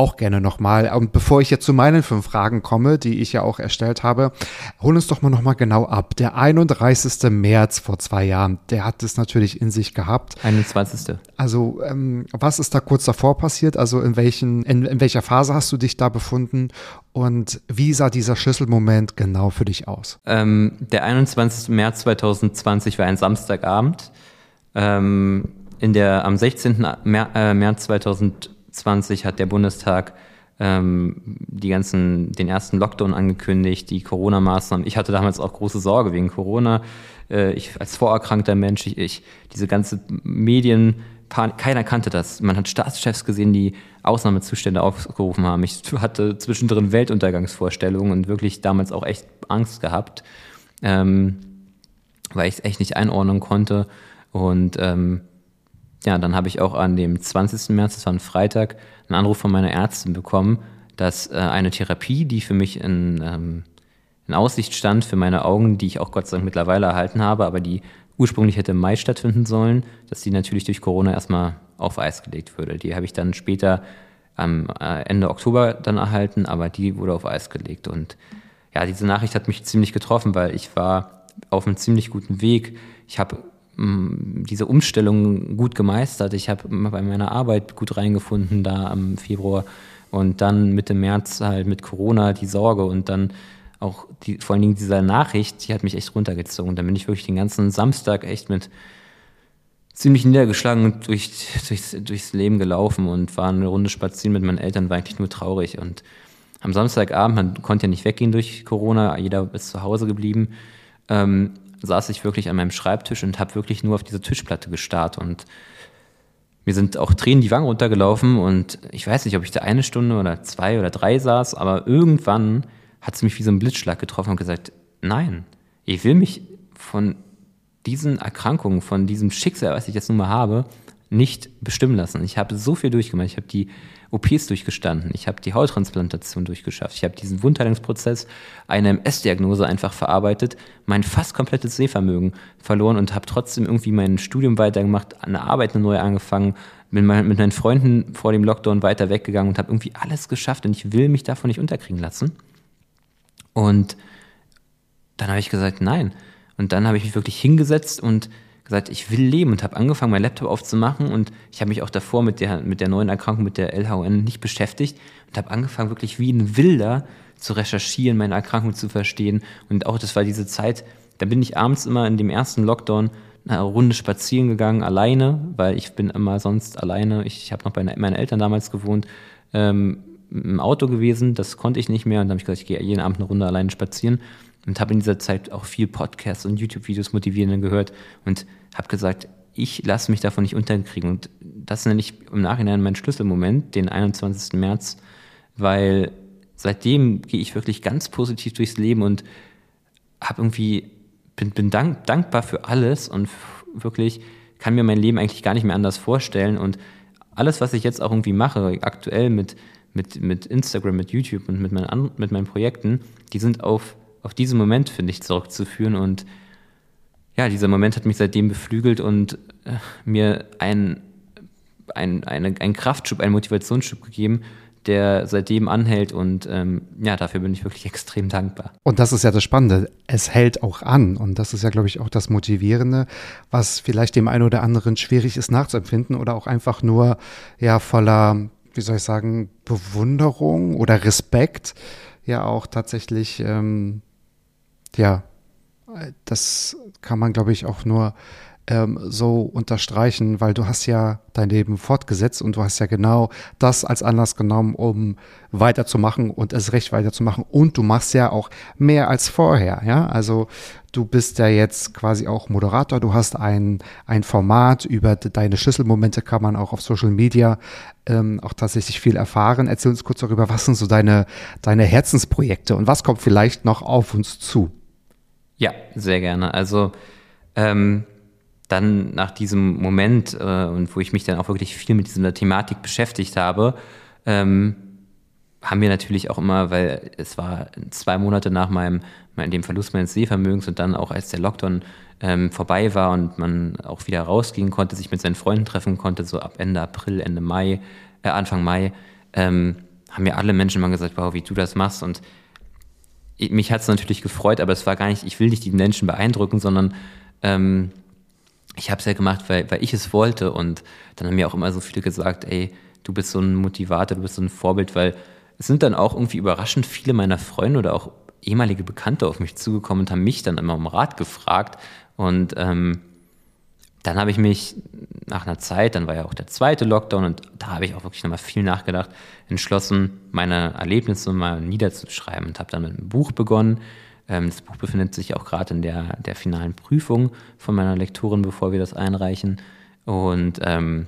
auch gerne nochmal. Und bevor ich jetzt zu meinen fünf Fragen komme, die ich ja auch erstellt habe, hol uns doch mal nochmal genau ab. Der 31. März vor zwei Jahren, der hat es natürlich in sich gehabt. 21. Also ähm, was ist da kurz davor passiert? Also in, welchen, in, in welcher Phase hast du dich da befunden? Und wie sah dieser Schlüsselmoment genau für dich aus? Ähm, der 21. März 2020 war ein Samstagabend. Ähm, in der, am 16. März 2020 2020 hat der Bundestag ähm, die ganzen, den ersten Lockdown angekündigt, die Corona-Maßnahmen. Ich hatte damals auch große Sorge wegen Corona. Äh, ich als vorerkrankter Mensch, ich, ich diese ganze Medien, keiner kannte das. Man hat Staatschefs gesehen, die Ausnahmezustände aufgerufen haben. Ich hatte zwischendrin Weltuntergangsvorstellungen und wirklich damals auch echt Angst gehabt, ähm, weil ich es echt nicht einordnen konnte. Und ähm, ja, dann habe ich auch an dem 20. März, das war ein Freitag, einen Anruf von meiner Ärztin bekommen, dass äh, eine Therapie, die für mich in, ähm, in Aussicht stand, für meine Augen, die ich auch Gott sei Dank mittlerweile erhalten habe, aber die ursprünglich hätte im Mai stattfinden sollen, dass die natürlich durch Corona erstmal auf Eis gelegt würde. Die habe ich dann später am äh, Ende Oktober dann erhalten, aber die wurde auf Eis gelegt. Und ja, diese Nachricht hat mich ziemlich getroffen, weil ich war auf einem ziemlich guten Weg. Ich habe diese Umstellung gut gemeistert. Ich habe bei meiner Arbeit gut reingefunden da am Februar und dann Mitte März halt mit Corona die Sorge und dann auch die, vor allen Dingen diese Nachricht, die hat mich echt runtergezogen. Da bin ich wirklich den ganzen Samstag echt mit ziemlich niedergeschlagen durch, durchs, durchs Leben gelaufen und war eine Runde spazieren mit meinen Eltern, war eigentlich nur traurig. Und am Samstagabend, man konnte ja nicht weggehen durch Corona, jeder ist zu Hause geblieben. Ähm, saß ich wirklich an meinem Schreibtisch und habe wirklich nur auf diese Tischplatte gestarrt und mir sind auch Tränen die Wangen runtergelaufen und ich weiß nicht, ob ich da eine Stunde oder zwei oder drei saß, aber irgendwann hat es mich wie so ein Blitzschlag getroffen und gesagt, nein, ich will mich von diesen Erkrankungen, von diesem Schicksal, was ich jetzt nun mal habe, nicht bestimmen lassen. Ich habe so viel durchgemacht. Ich habe die OPs durchgestanden. Ich habe die Hauttransplantation durchgeschafft. Ich habe diesen Wundheilungsprozess, eine MS-Diagnose einfach verarbeitet, mein fast komplettes Sehvermögen verloren und habe trotzdem irgendwie mein Studium weitergemacht, eine Arbeit neu angefangen, bin mit meinen Freunden vor dem Lockdown weiter weggegangen und habe irgendwie alles geschafft und ich will mich davon nicht unterkriegen lassen. Und dann habe ich gesagt, nein. Und dann habe ich mich wirklich hingesetzt und gesagt, ich will leben und habe angefangen, meinen Laptop aufzumachen und ich habe mich auch davor mit der, mit der neuen Erkrankung, mit der LHN nicht beschäftigt und habe angefangen, wirklich wie ein Wilder zu recherchieren, meine Erkrankung zu verstehen. Und auch das war diese Zeit, da bin ich abends immer in dem ersten Lockdown eine Runde spazieren gegangen, alleine, weil ich bin immer sonst alleine, ich, ich habe noch bei meinen Eltern damals gewohnt, ähm, im Auto gewesen, das konnte ich nicht mehr. Und dann habe ich gesagt, ich gehe jeden Abend eine Runde alleine spazieren und habe in dieser Zeit auch viel Podcasts und YouTube-Videos motivierende gehört und habe gesagt, ich lasse mich davon nicht unterkriegen. Und das nenne ich im Nachhinein meinen Schlüsselmoment, den 21. März, weil seitdem gehe ich wirklich ganz positiv durchs Leben und habe irgendwie, bin, bin dank, dankbar für alles und wirklich kann mir mein Leben eigentlich gar nicht mehr anders vorstellen. Und alles, was ich jetzt auch irgendwie mache, aktuell mit, mit, mit Instagram, mit YouTube und mit meinen, mit meinen Projekten, die sind auf, auf diesen Moment, finde ich, zurückzuführen. Und ja, dieser Moment hat mich seitdem beflügelt und äh, mir ein, ein, eine, einen Kraftschub, einen Motivationsschub gegeben, der seitdem anhält und ähm, ja, dafür bin ich wirklich extrem dankbar. Und das ist ja das Spannende. Es hält auch an und das ist ja, glaube ich, auch das Motivierende, was vielleicht dem einen oder anderen schwierig ist nachzuempfinden oder auch einfach nur ja voller, wie soll ich sagen, Bewunderung oder Respekt ja auch tatsächlich ähm, ja, das kann man, glaube ich, auch nur ähm, so unterstreichen, weil du hast ja dein Leben fortgesetzt und du hast ja genau das als Anlass genommen, um weiterzumachen und es recht weiterzumachen. Und du machst ja auch mehr als vorher, ja. Also du bist ja jetzt quasi auch Moderator, du hast ein, ein Format, über deine Schlüsselmomente kann man auch auf Social Media ähm, auch tatsächlich viel erfahren. Erzähl uns kurz darüber, was sind so deine, deine Herzensprojekte und was kommt vielleicht noch auf uns zu? Ja, sehr gerne. Also ähm, dann nach diesem Moment äh, und wo ich mich dann auch wirklich viel mit dieser Thematik beschäftigt habe, ähm, haben wir natürlich auch immer, weil es war zwei Monate nach meinem, dem Verlust meines Sehvermögens und dann auch als der Lockdown ähm, vorbei war und man auch wieder rausgehen konnte, sich mit seinen Freunden treffen konnte, so ab Ende April, Ende Mai, äh, Anfang Mai, ähm, haben mir alle Menschen mal gesagt, wow, wie du das machst und mich hat es natürlich gefreut, aber es war gar nicht, ich will nicht die Menschen beeindrucken, sondern ähm, ich habe es ja gemacht, weil, weil ich es wollte. Und dann haben mir auch immer so viele gesagt, ey, du bist so ein Motivator, du bist so ein Vorbild, weil es sind dann auch irgendwie überraschend viele meiner Freunde oder auch ehemalige Bekannte auf mich zugekommen und haben mich dann immer um Rat gefragt. Und ähm, dann habe ich mich nach einer Zeit, dann war ja auch der zweite Lockdown und da habe ich auch wirklich nochmal viel nachgedacht, entschlossen, meine Erlebnisse mal niederzuschreiben und habe dann mit einem Buch begonnen. Ähm, das Buch befindet sich auch gerade in der, der finalen Prüfung von meiner Lektorin, bevor wir das einreichen. Und ähm,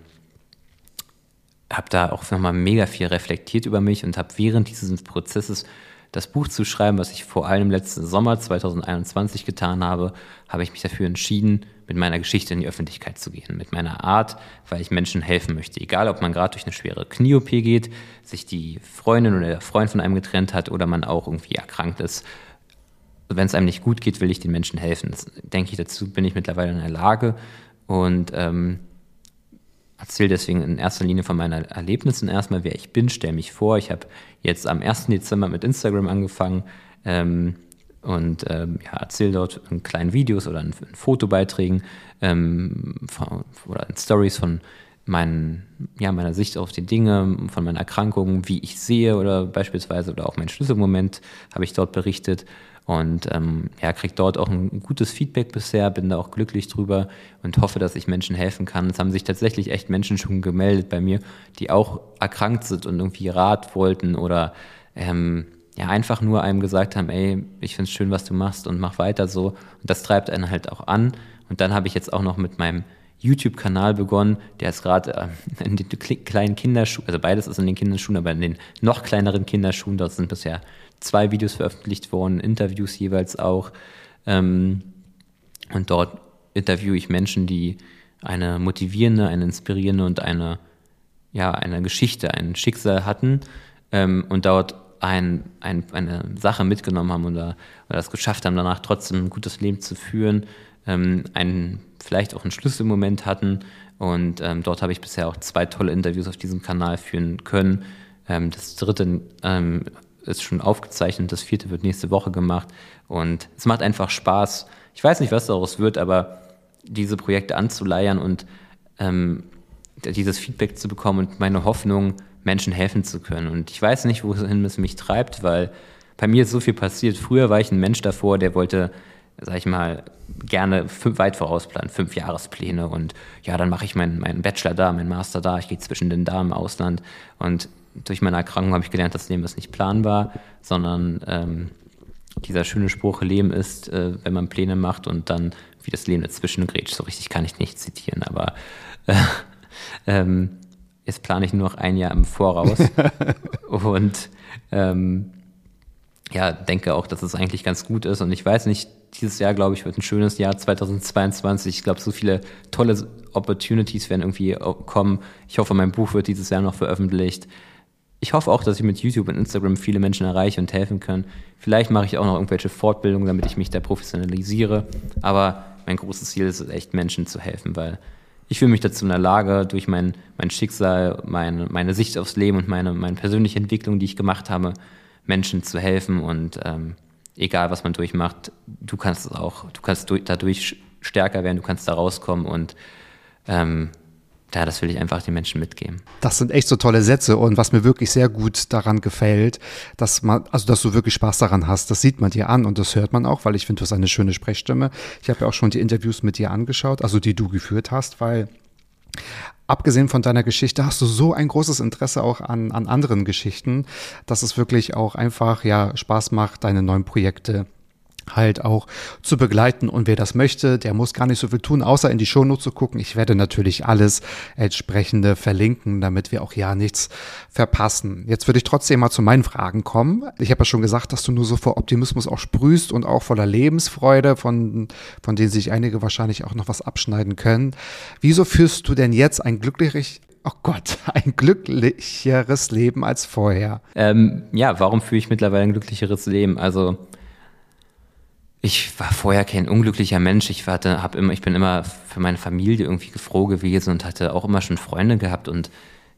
habe da auch nochmal mega viel reflektiert über mich und habe während dieses Prozesses das Buch zu schreiben, was ich vor allem letzten Sommer 2021 getan habe, habe ich mich dafür entschieden, mit meiner Geschichte in die Öffentlichkeit zu gehen, mit meiner Art, weil ich Menschen helfen möchte. Egal, ob man gerade durch eine schwere Knie-OP geht, sich die Freundin oder der Freund von einem getrennt hat oder man auch irgendwie erkrankt ist. Wenn es einem nicht gut geht, will ich den Menschen helfen. Das denke ich, dazu bin ich mittlerweile in der Lage und ähm, erzähle deswegen in erster Linie von meinen Erlebnissen erstmal, wer ich bin, stelle mich vor. Ich habe jetzt am 1. Dezember mit Instagram angefangen. Ähm, und ähm, ja, erzähle dort in kleinen Videos oder in, in Fotobeiträgen ähm, von, oder in Stories von meinen, ja, meiner Sicht auf die Dinge, von meinen Erkrankungen, wie ich sehe oder beispielsweise oder auch mein Schlüsselmoment habe ich dort berichtet und ähm, ja, kriege dort auch ein gutes Feedback bisher, bin da auch glücklich drüber und hoffe, dass ich Menschen helfen kann. Es haben sich tatsächlich echt Menschen schon gemeldet bei mir, die auch erkrankt sind und irgendwie Rat wollten oder ähm, ja einfach nur einem gesagt haben, ey, ich finde es schön, was du machst und mach weiter so. Und das treibt einen halt auch an. Und dann habe ich jetzt auch noch mit meinem YouTube-Kanal begonnen, der ist gerade äh, in den kleinen Kinderschuhen, also beides ist in den Kinderschuhen, aber in den noch kleineren Kinderschuhen, dort sind bisher zwei Videos veröffentlicht worden, Interviews jeweils auch. Ähm, und dort interviewe ich Menschen, die eine motivierende, eine inspirierende und eine, ja, eine Geschichte, ein Schicksal hatten ähm, und dort ein, ein, eine Sache mitgenommen haben oder, oder es geschafft haben, danach trotzdem ein gutes Leben zu führen, ähm, einen, vielleicht auch einen Schlüsselmoment hatten. Und ähm, dort habe ich bisher auch zwei tolle Interviews auf diesem Kanal führen können. Ähm, das dritte ähm, ist schon aufgezeichnet, das vierte wird nächste Woche gemacht. Und es macht einfach Spaß. Ich weiß nicht, was daraus wird, aber diese Projekte anzuleiern und ähm, dieses Feedback zu bekommen und meine Hoffnung, Menschen helfen zu können. Und ich weiß nicht, wohin es mich treibt, weil bei mir ist so viel passiert. Früher war ich ein Mensch davor, der wollte, sag ich mal, gerne fünf, weit vorausplanen, fünf Jahrespläne und ja, dann mache ich meinen, meinen Bachelor da, meinen Master da, ich gehe zwischen den da im Ausland und durch meine Erkrankung habe ich gelernt, das Leben ist nicht planbar, sondern ähm, dieser schöne Spruch, Leben ist, äh, wenn man Pläne macht und dann wie das Leben dazwischen grätscht. So richtig kann ich nicht zitieren, aber äh, ähm, jetzt plane ich nur noch ein Jahr im Voraus und ähm, ja, denke auch, dass es eigentlich ganz gut ist. Und ich weiß nicht, dieses Jahr, glaube ich, wird ein schönes Jahr 2022. Ich glaube, so viele tolle Opportunities werden irgendwie kommen. Ich hoffe, mein Buch wird dieses Jahr noch veröffentlicht. Ich hoffe auch, dass ich mit YouTube und Instagram viele Menschen erreiche und helfen kann. Vielleicht mache ich auch noch irgendwelche Fortbildungen, damit ich mich da professionalisiere. Aber mein großes Ziel ist es echt, Menschen zu helfen, weil ich fühle mich dazu in der Lage, durch mein, mein Schicksal, meine, meine Sicht aufs Leben und meine, meine persönliche Entwicklung, die ich gemacht habe, Menschen zu helfen und ähm, egal was man durchmacht, du kannst es auch, du kannst durch, dadurch stärker werden, du kannst da rauskommen und ähm, ja, das will ich einfach den Menschen mitgeben. Das sind echt so tolle Sätze und was mir wirklich sehr gut daran gefällt, dass man, also dass du wirklich Spaß daran hast, das sieht man dir an und das hört man auch, weil ich finde, du hast eine schöne Sprechstimme. Ich habe ja auch schon die Interviews mit dir angeschaut, also die du geführt hast, weil abgesehen von deiner Geschichte hast du so ein großes Interesse auch an, an anderen Geschichten, dass es wirklich auch einfach ja Spaß macht, deine neuen Projekte halt auch zu begleiten. Und wer das möchte, der muss gar nicht so viel tun, außer in die Shownotes zu gucken. Ich werde natürlich alles entsprechende verlinken, damit wir auch ja nichts verpassen. Jetzt würde ich trotzdem mal zu meinen Fragen kommen. Ich habe ja schon gesagt, dass du nur so vor Optimismus auch sprühst und auch voller Lebensfreude, von, von denen sich einige wahrscheinlich auch noch was abschneiden können. Wieso führst du denn jetzt ein glücklich, oh Gott, ein glücklicheres Leben als vorher? Ähm, ja, warum führe ich mittlerweile ein glücklicheres Leben? Also, ich war vorher kein unglücklicher Mensch. Ich war, hab immer, ich bin immer für meine Familie irgendwie froh gewesen und hatte auch immer schon Freunde gehabt. Und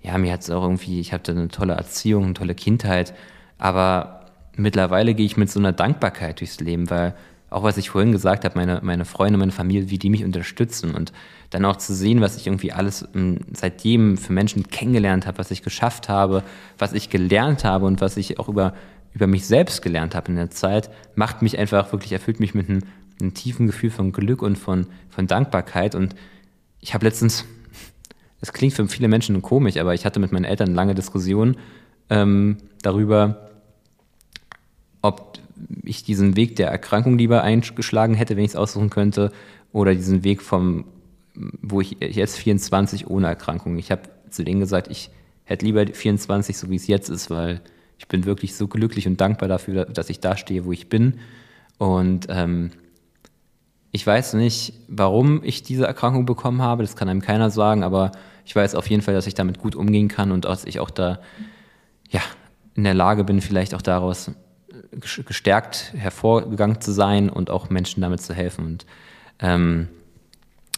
ja, mir hat es auch irgendwie, ich hatte eine tolle Erziehung, eine tolle Kindheit, aber mittlerweile gehe ich mit so einer Dankbarkeit durchs Leben, weil auch was ich vorhin gesagt habe, meine, meine Freunde, meine Familie, wie die mich unterstützen. Und dann auch zu sehen, was ich irgendwie alles ähm, seitdem für Menschen kennengelernt habe, was ich geschafft habe, was ich gelernt habe und was ich auch über über mich selbst gelernt habe in der Zeit, macht mich einfach wirklich, erfüllt mich mit einem, einem tiefen Gefühl von Glück und von, von Dankbarkeit. Und ich habe letztens, es klingt für viele Menschen komisch, aber ich hatte mit meinen Eltern lange Diskussionen ähm, darüber, ob ich diesen Weg der Erkrankung lieber eingeschlagen hätte, wenn ich es aussuchen könnte, oder diesen Weg vom, wo ich jetzt 24 ohne Erkrankung. Ich habe zu denen gesagt, ich hätte lieber 24, so wie es jetzt ist, weil ich bin wirklich so glücklich und dankbar dafür, dass ich da stehe, wo ich bin. Und ähm, ich weiß nicht, warum ich diese Erkrankung bekommen habe, das kann einem keiner sagen, aber ich weiß auf jeden Fall, dass ich damit gut umgehen kann und dass ich auch da ja, in der Lage bin, vielleicht auch daraus gestärkt hervorgegangen zu sein und auch Menschen damit zu helfen. Und ähm,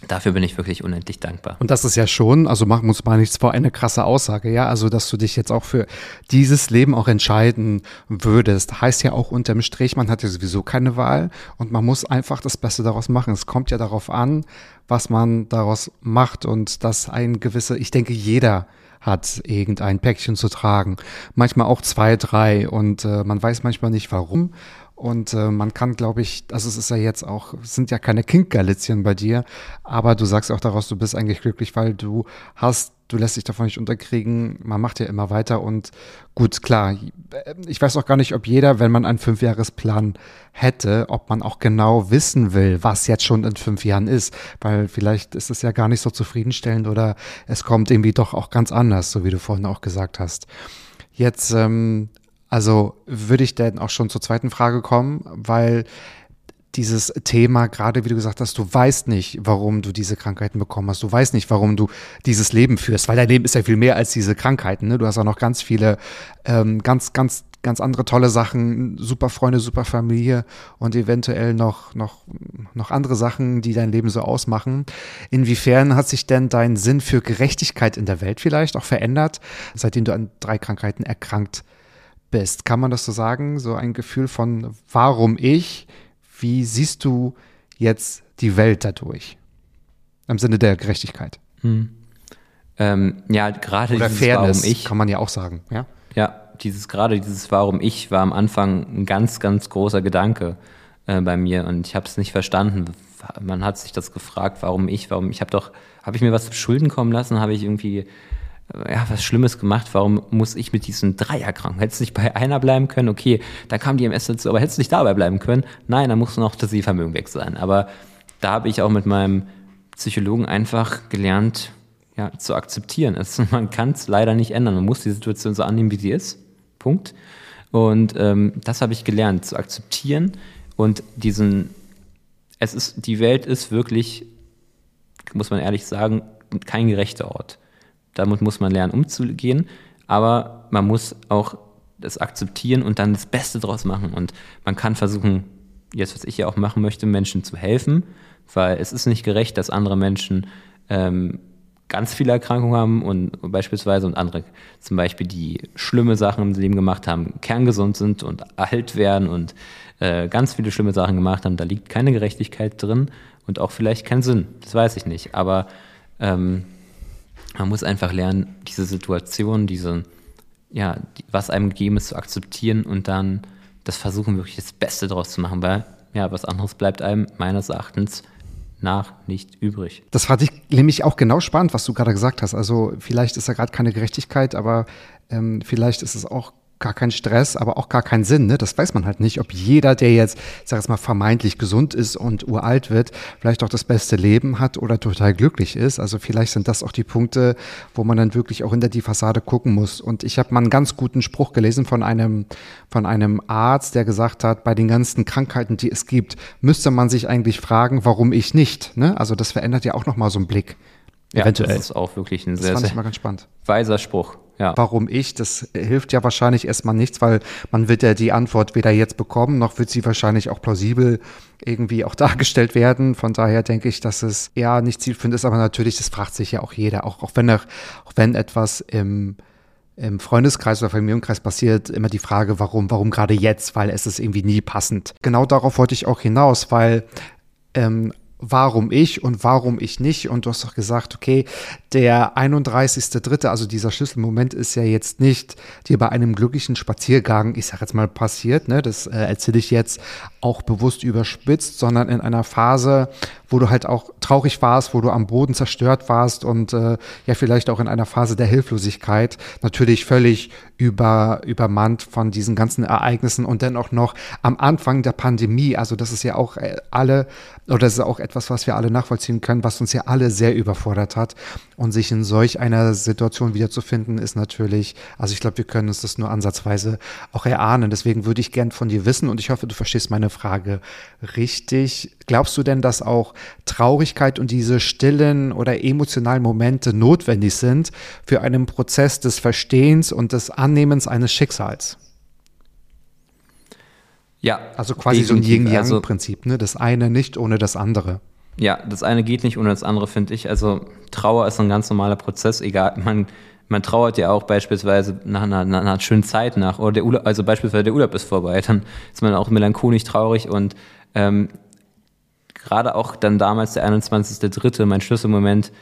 Dafür bin ich wirklich unendlich dankbar. Und das ist ja schon, also machen wir uns mal nichts vor, eine krasse Aussage, ja. Also, dass du dich jetzt auch für dieses Leben auch entscheiden würdest, heißt ja auch unterm Strich, man hat ja sowieso keine Wahl und man muss einfach das Beste daraus machen. Es kommt ja darauf an, was man daraus macht und dass ein gewisse, ich denke, jeder hat irgendein Päckchen zu tragen. Manchmal auch zwei, drei und äh, man weiß manchmal nicht warum. Und äh, man kann, glaube ich, also es ist ja jetzt auch, sind ja keine Kinkgalitzien bei dir, aber du sagst auch daraus, du bist eigentlich glücklich, weil du hast, du lässt dich davon nicht unterkriegen, man macht ja immer weiter und gut, klar, ich weiß auch gar nicht, ob jeder, wenn man einen Fünfjahresplan hätte, ob man auch genau wissen will, was jetzt schon in fünf Jahren ist, weil vielleicht ist es ja gar nicht so zufriedenstellend oder es kommt irgendwie doch auch ganz anders, so wie du vorhin auch gesagt hast. Jetzt ähm, also würde ich dann auch schon zur zweiten Frage kommen, weil dieses Thema, gerade wie du gesagt hast, du weißt nicht, warum du diese Krankheiten bekommen hast. Du weißt nicht, warum du dieses Leben führst, weil dein Leben ist ja viel mehr als diese Krankheiten. Ne? Du hast auch noch ganz viele, ähm, ganz, ganz, ganz andere tolle Sachen, super Freunde, super Familie und eventuell noch, noch, noch andere Sachen, die dein Leben so ausmachen. Inwiefern hat sich denn dein Sinn für Gerechtigkeit in der Welt vielleicht auch verändert, seitdem du an drei Krankheiten erkrankt bist? Bist. Kann man das so sagen? So ein Gefühl von, warum ich? Wie siehst du jetzt die Welt dadurch? Im Sinne der Gerechtigkeit. Hm. Ähm, ja, gerade Oder dieses Fairness, Warum ich. Kann man ja auch sagen, ja? Ja, dieses, gerade dieses Warum ich war am Anfang ein ganz, ganz großer Gedanke äh, bei mir und ich habe es nicht verstanden. Man hat sich das gefragt, warum ich, warum ich habe doch, habe ich mir was zu Schulden kommen lassen, habe ich irgendwie ja, was Schlimmes gemacht, warum muss ich mit diesen drei erkranken? Hättest du nicht bei einer bleiben können? Okay, dann kam die MS dazu, aber hättest du nicht dabei bleiben können? Nein, dann muss noch das Sehvermögen weg sein. Aber da habe ich auch mit meinem Psychologen einfach gelernt, ja, zu akzeptieren. Es, man kann es leider nicht ändern. Man muss die Situation so annehmen, wie sie ist. Punkt. Und ähm, das habe ich gelernt, zu akzeptieren und diesen, es ist, die Welt ist wirklich, muss man ehrlich sagen, kein gerechter Ort. Damit muss man lernen, umzugehen. Aber man muss auch das akzeptieren und dann das Beste draus machen. Und man kann versuchen, jetzt was ich ja auch machen möchte, Menschen zu helfen, weil es ist nicht gerecht, dass andere Menschen ähm, ganz viele Erkrankungen haben und beispielsweise und andere zum Beispiel, die schlimme Sachen im Leben gemacht haben, kerngesund sind und alt werden und äh, ganz viele schlimme Sachen gemacht haben, da liegt keine Gerechtigkeit drin und auch vielleicht kein Sinn. Das weiß ich nicht. Aber ähm, man muss einfach lernen, diese Situation, diese, ja, was einem gegeben ist, zu akzeptieren und dann das versuchen, wirklich das Beste daraus zu machen, weil ja, was anderes bleibt einem meines Erachtens nach nicht übrig. Das fand ich nämlich auch genau spannend, was du gerade gesagt hast. Also vielleicht ist da gerade keine Gerechtigkeit, aber ähm, vielleicht ist es auch gar kein Stress, aber auch gar keinen Sinn. Ne? Das weiß man halt nicht, ob jeder, der jetzt, ich sag jetzt mal, vermeintlich gesund ist und uralt wird, vielleicht auch das beste Leben hat oder total glücklich ist. Also vielleicht sind das auch die Punkte, wo man dann wirklich auch hinter die Fassade gucken muss. Und ich habe mal einen ganz guten Spruch gelesen von einem, von einem Arzt, der gesagt hat, bei den ganzen Krankheiten, die es gibt, müsste man sich eigentlich fragen, warum ich nicht. Ne? Also das verändert ja auch nochmal so einen Blick. Ja, Eventuell. das ist auch wirklich ein das sehr, fand ich mal ganz spannend. weiser Spruch. Ja. Warum ich? Das hilft ja wahrscheinlich erstmal nichts, weil man wird ja die Antwort weder jetzt bekommen, noch wird sie wahrscheinlich auch plausibel irgendwie auch dargestellt werden. Von daher denke ich, dass es eher nicht zielführend ist, aber natürlich, das fragt sich ja auch jeder, auch, auch wenn, auch wenn etwas im, im Freundeskreis oder Familienkreis passiert, immer die Frage, warum, warum gerade jetzt, weil es ist irgendwie nie passend. Genau darauf wollte ich auch hinaus, weil ähm, warum ich und warum ich nicht. Und du hast doch gesagt, okay, der 31.3., also dieser Schlüsselmoment ist ja jetzt nicht dir bei einem glücklichen Spaziergang, ich sag jetzt mal, passiert, ne? das äh, erzähle ich jetzt auch bewusst überspitzt, sondern in einer Phase, wo du halt auch traurig warst, wo du am Boden zerstört warst und äh, ja vielleicht auch in einer Phase der Hilflosigkeit, natürlich völlig über, übermannt von diesen ganzen Ereignissen und dann auch noch am Anfang der Pandemie, also das ist ja auch äh, alle, oder das ist auch etwas, was wir alle nachvollziehen können, was uns ja alle sehr überfordert hat. Und sich in solch einer Situation wiederzufinden, ist natürlich, also ich glaube, wir können uns das nur ansatzweise auch erahnen, deswegen würde ich gern von dir wissen und ich hoffe, du verstehst meine Frage richtig. Glaubst du denn, dass auch Traurigkeit und diese stillen oder emotionalen Momente notwendig sind für einen Prozess des Verstehens und des Annehmens eines Schicksals? Ja. Also quasi so ein Yin-Yang-Prinzip, also, ne? Das eine nicht ohne das andere. Ja, das eine geht nicht ohne das andere, finde ich. Also Trauer ist ein ganz normaler Prozess, egal, man, man trauert ja auch beispielsweise nach einer, nach einer schönen Zeit nach, oder der Urlaub, also beispielsweise der Urlaub ist vorbei, dann ist man auch melancholisch traurig und ähm, gerade auch dann damals der 21.3., mein Schlüsselmoment,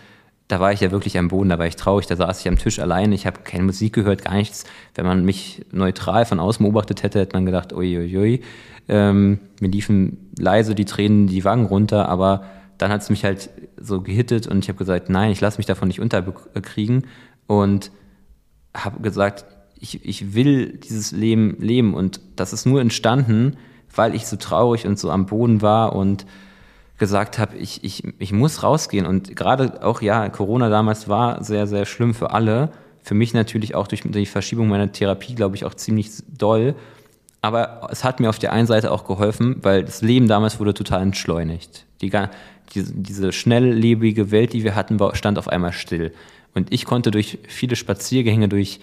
da war ich ja wirklich am Boden, da war ich traurig, da saß ich am Tisch allein, ich habe keine Musik gehört, gar nichts. Wenn man mich neutral von außen beobachtet hätte, hätte man gedacht, uiuiui. Ähm, mir liefen leise die Tränen die Wangen runter, aber dann hat es mich halt so gehittet und ich habe gesagt, nein, ich lasse mich davon nicht unterkriegen und habe gesagt, ich, ich will dieses Leben leben und das ist nur entstanden, weil ich so traurig und so am Boden war und gesagt habe, ich, ich, ich muss rausgehen. Und gerade auch, ja, Corona damals war sehr, sehr schlimm für alle. Für mich natürlich auch durch die Verschiebung meiner Therapie, glaube ich, auch ziemlich doll. Aber es hat mir auf der einen Seite auch geholfen, weil das Leben damals wurde total entschleunigt. Die, diese, diese schnelllebige Welt, die wir hatten, stand auf einmal still. Und ich konnte durch viele Spaziergänge, durch,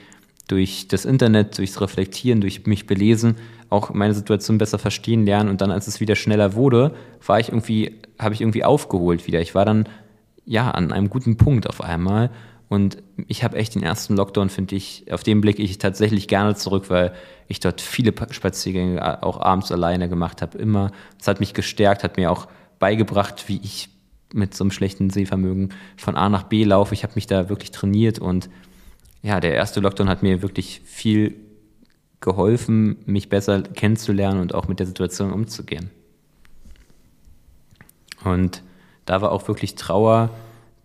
durch das Internet, durchs Reflektieren, durch mich belesen, auch meine Situation besser verstehen lernen. Und dann, als es wieder schneller wurde, war ich irgendwie, habe ich irgendwie aufgeholt wieder. Ich war dann ja an einem guten Punkt auf einmal. Und ich habe echt den ersten Lockdown, finde ich, auf den blicke ich tatsächlich gerne zurück, weil ich dort viele Spaziergänge auch abends alleine gemacht habe. Immer. Es hat mich gestärkt, hat mir auch beigebracht, wie ich mit so einem schlechten Sehvermögen von A nach B laufe. Ich habe mich da wirklich trainiert und ja, der erste Lockdown hat mir wirklich viel geholfen, mich besser kennenzulernen und auch mit der Situation umzugehen. Und da war auch wirklich Trauer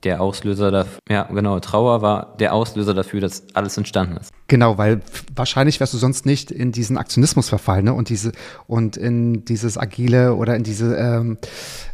der Auslöser dafür, ja genau, Trauer war der Auslöser dafür, dass alles entstanden ist. Genau, weil wahrscheinlich wärst du sonst nicht in diesen Aktionismus verfallen ne? und diese und in dieses agile oder in diese ähm,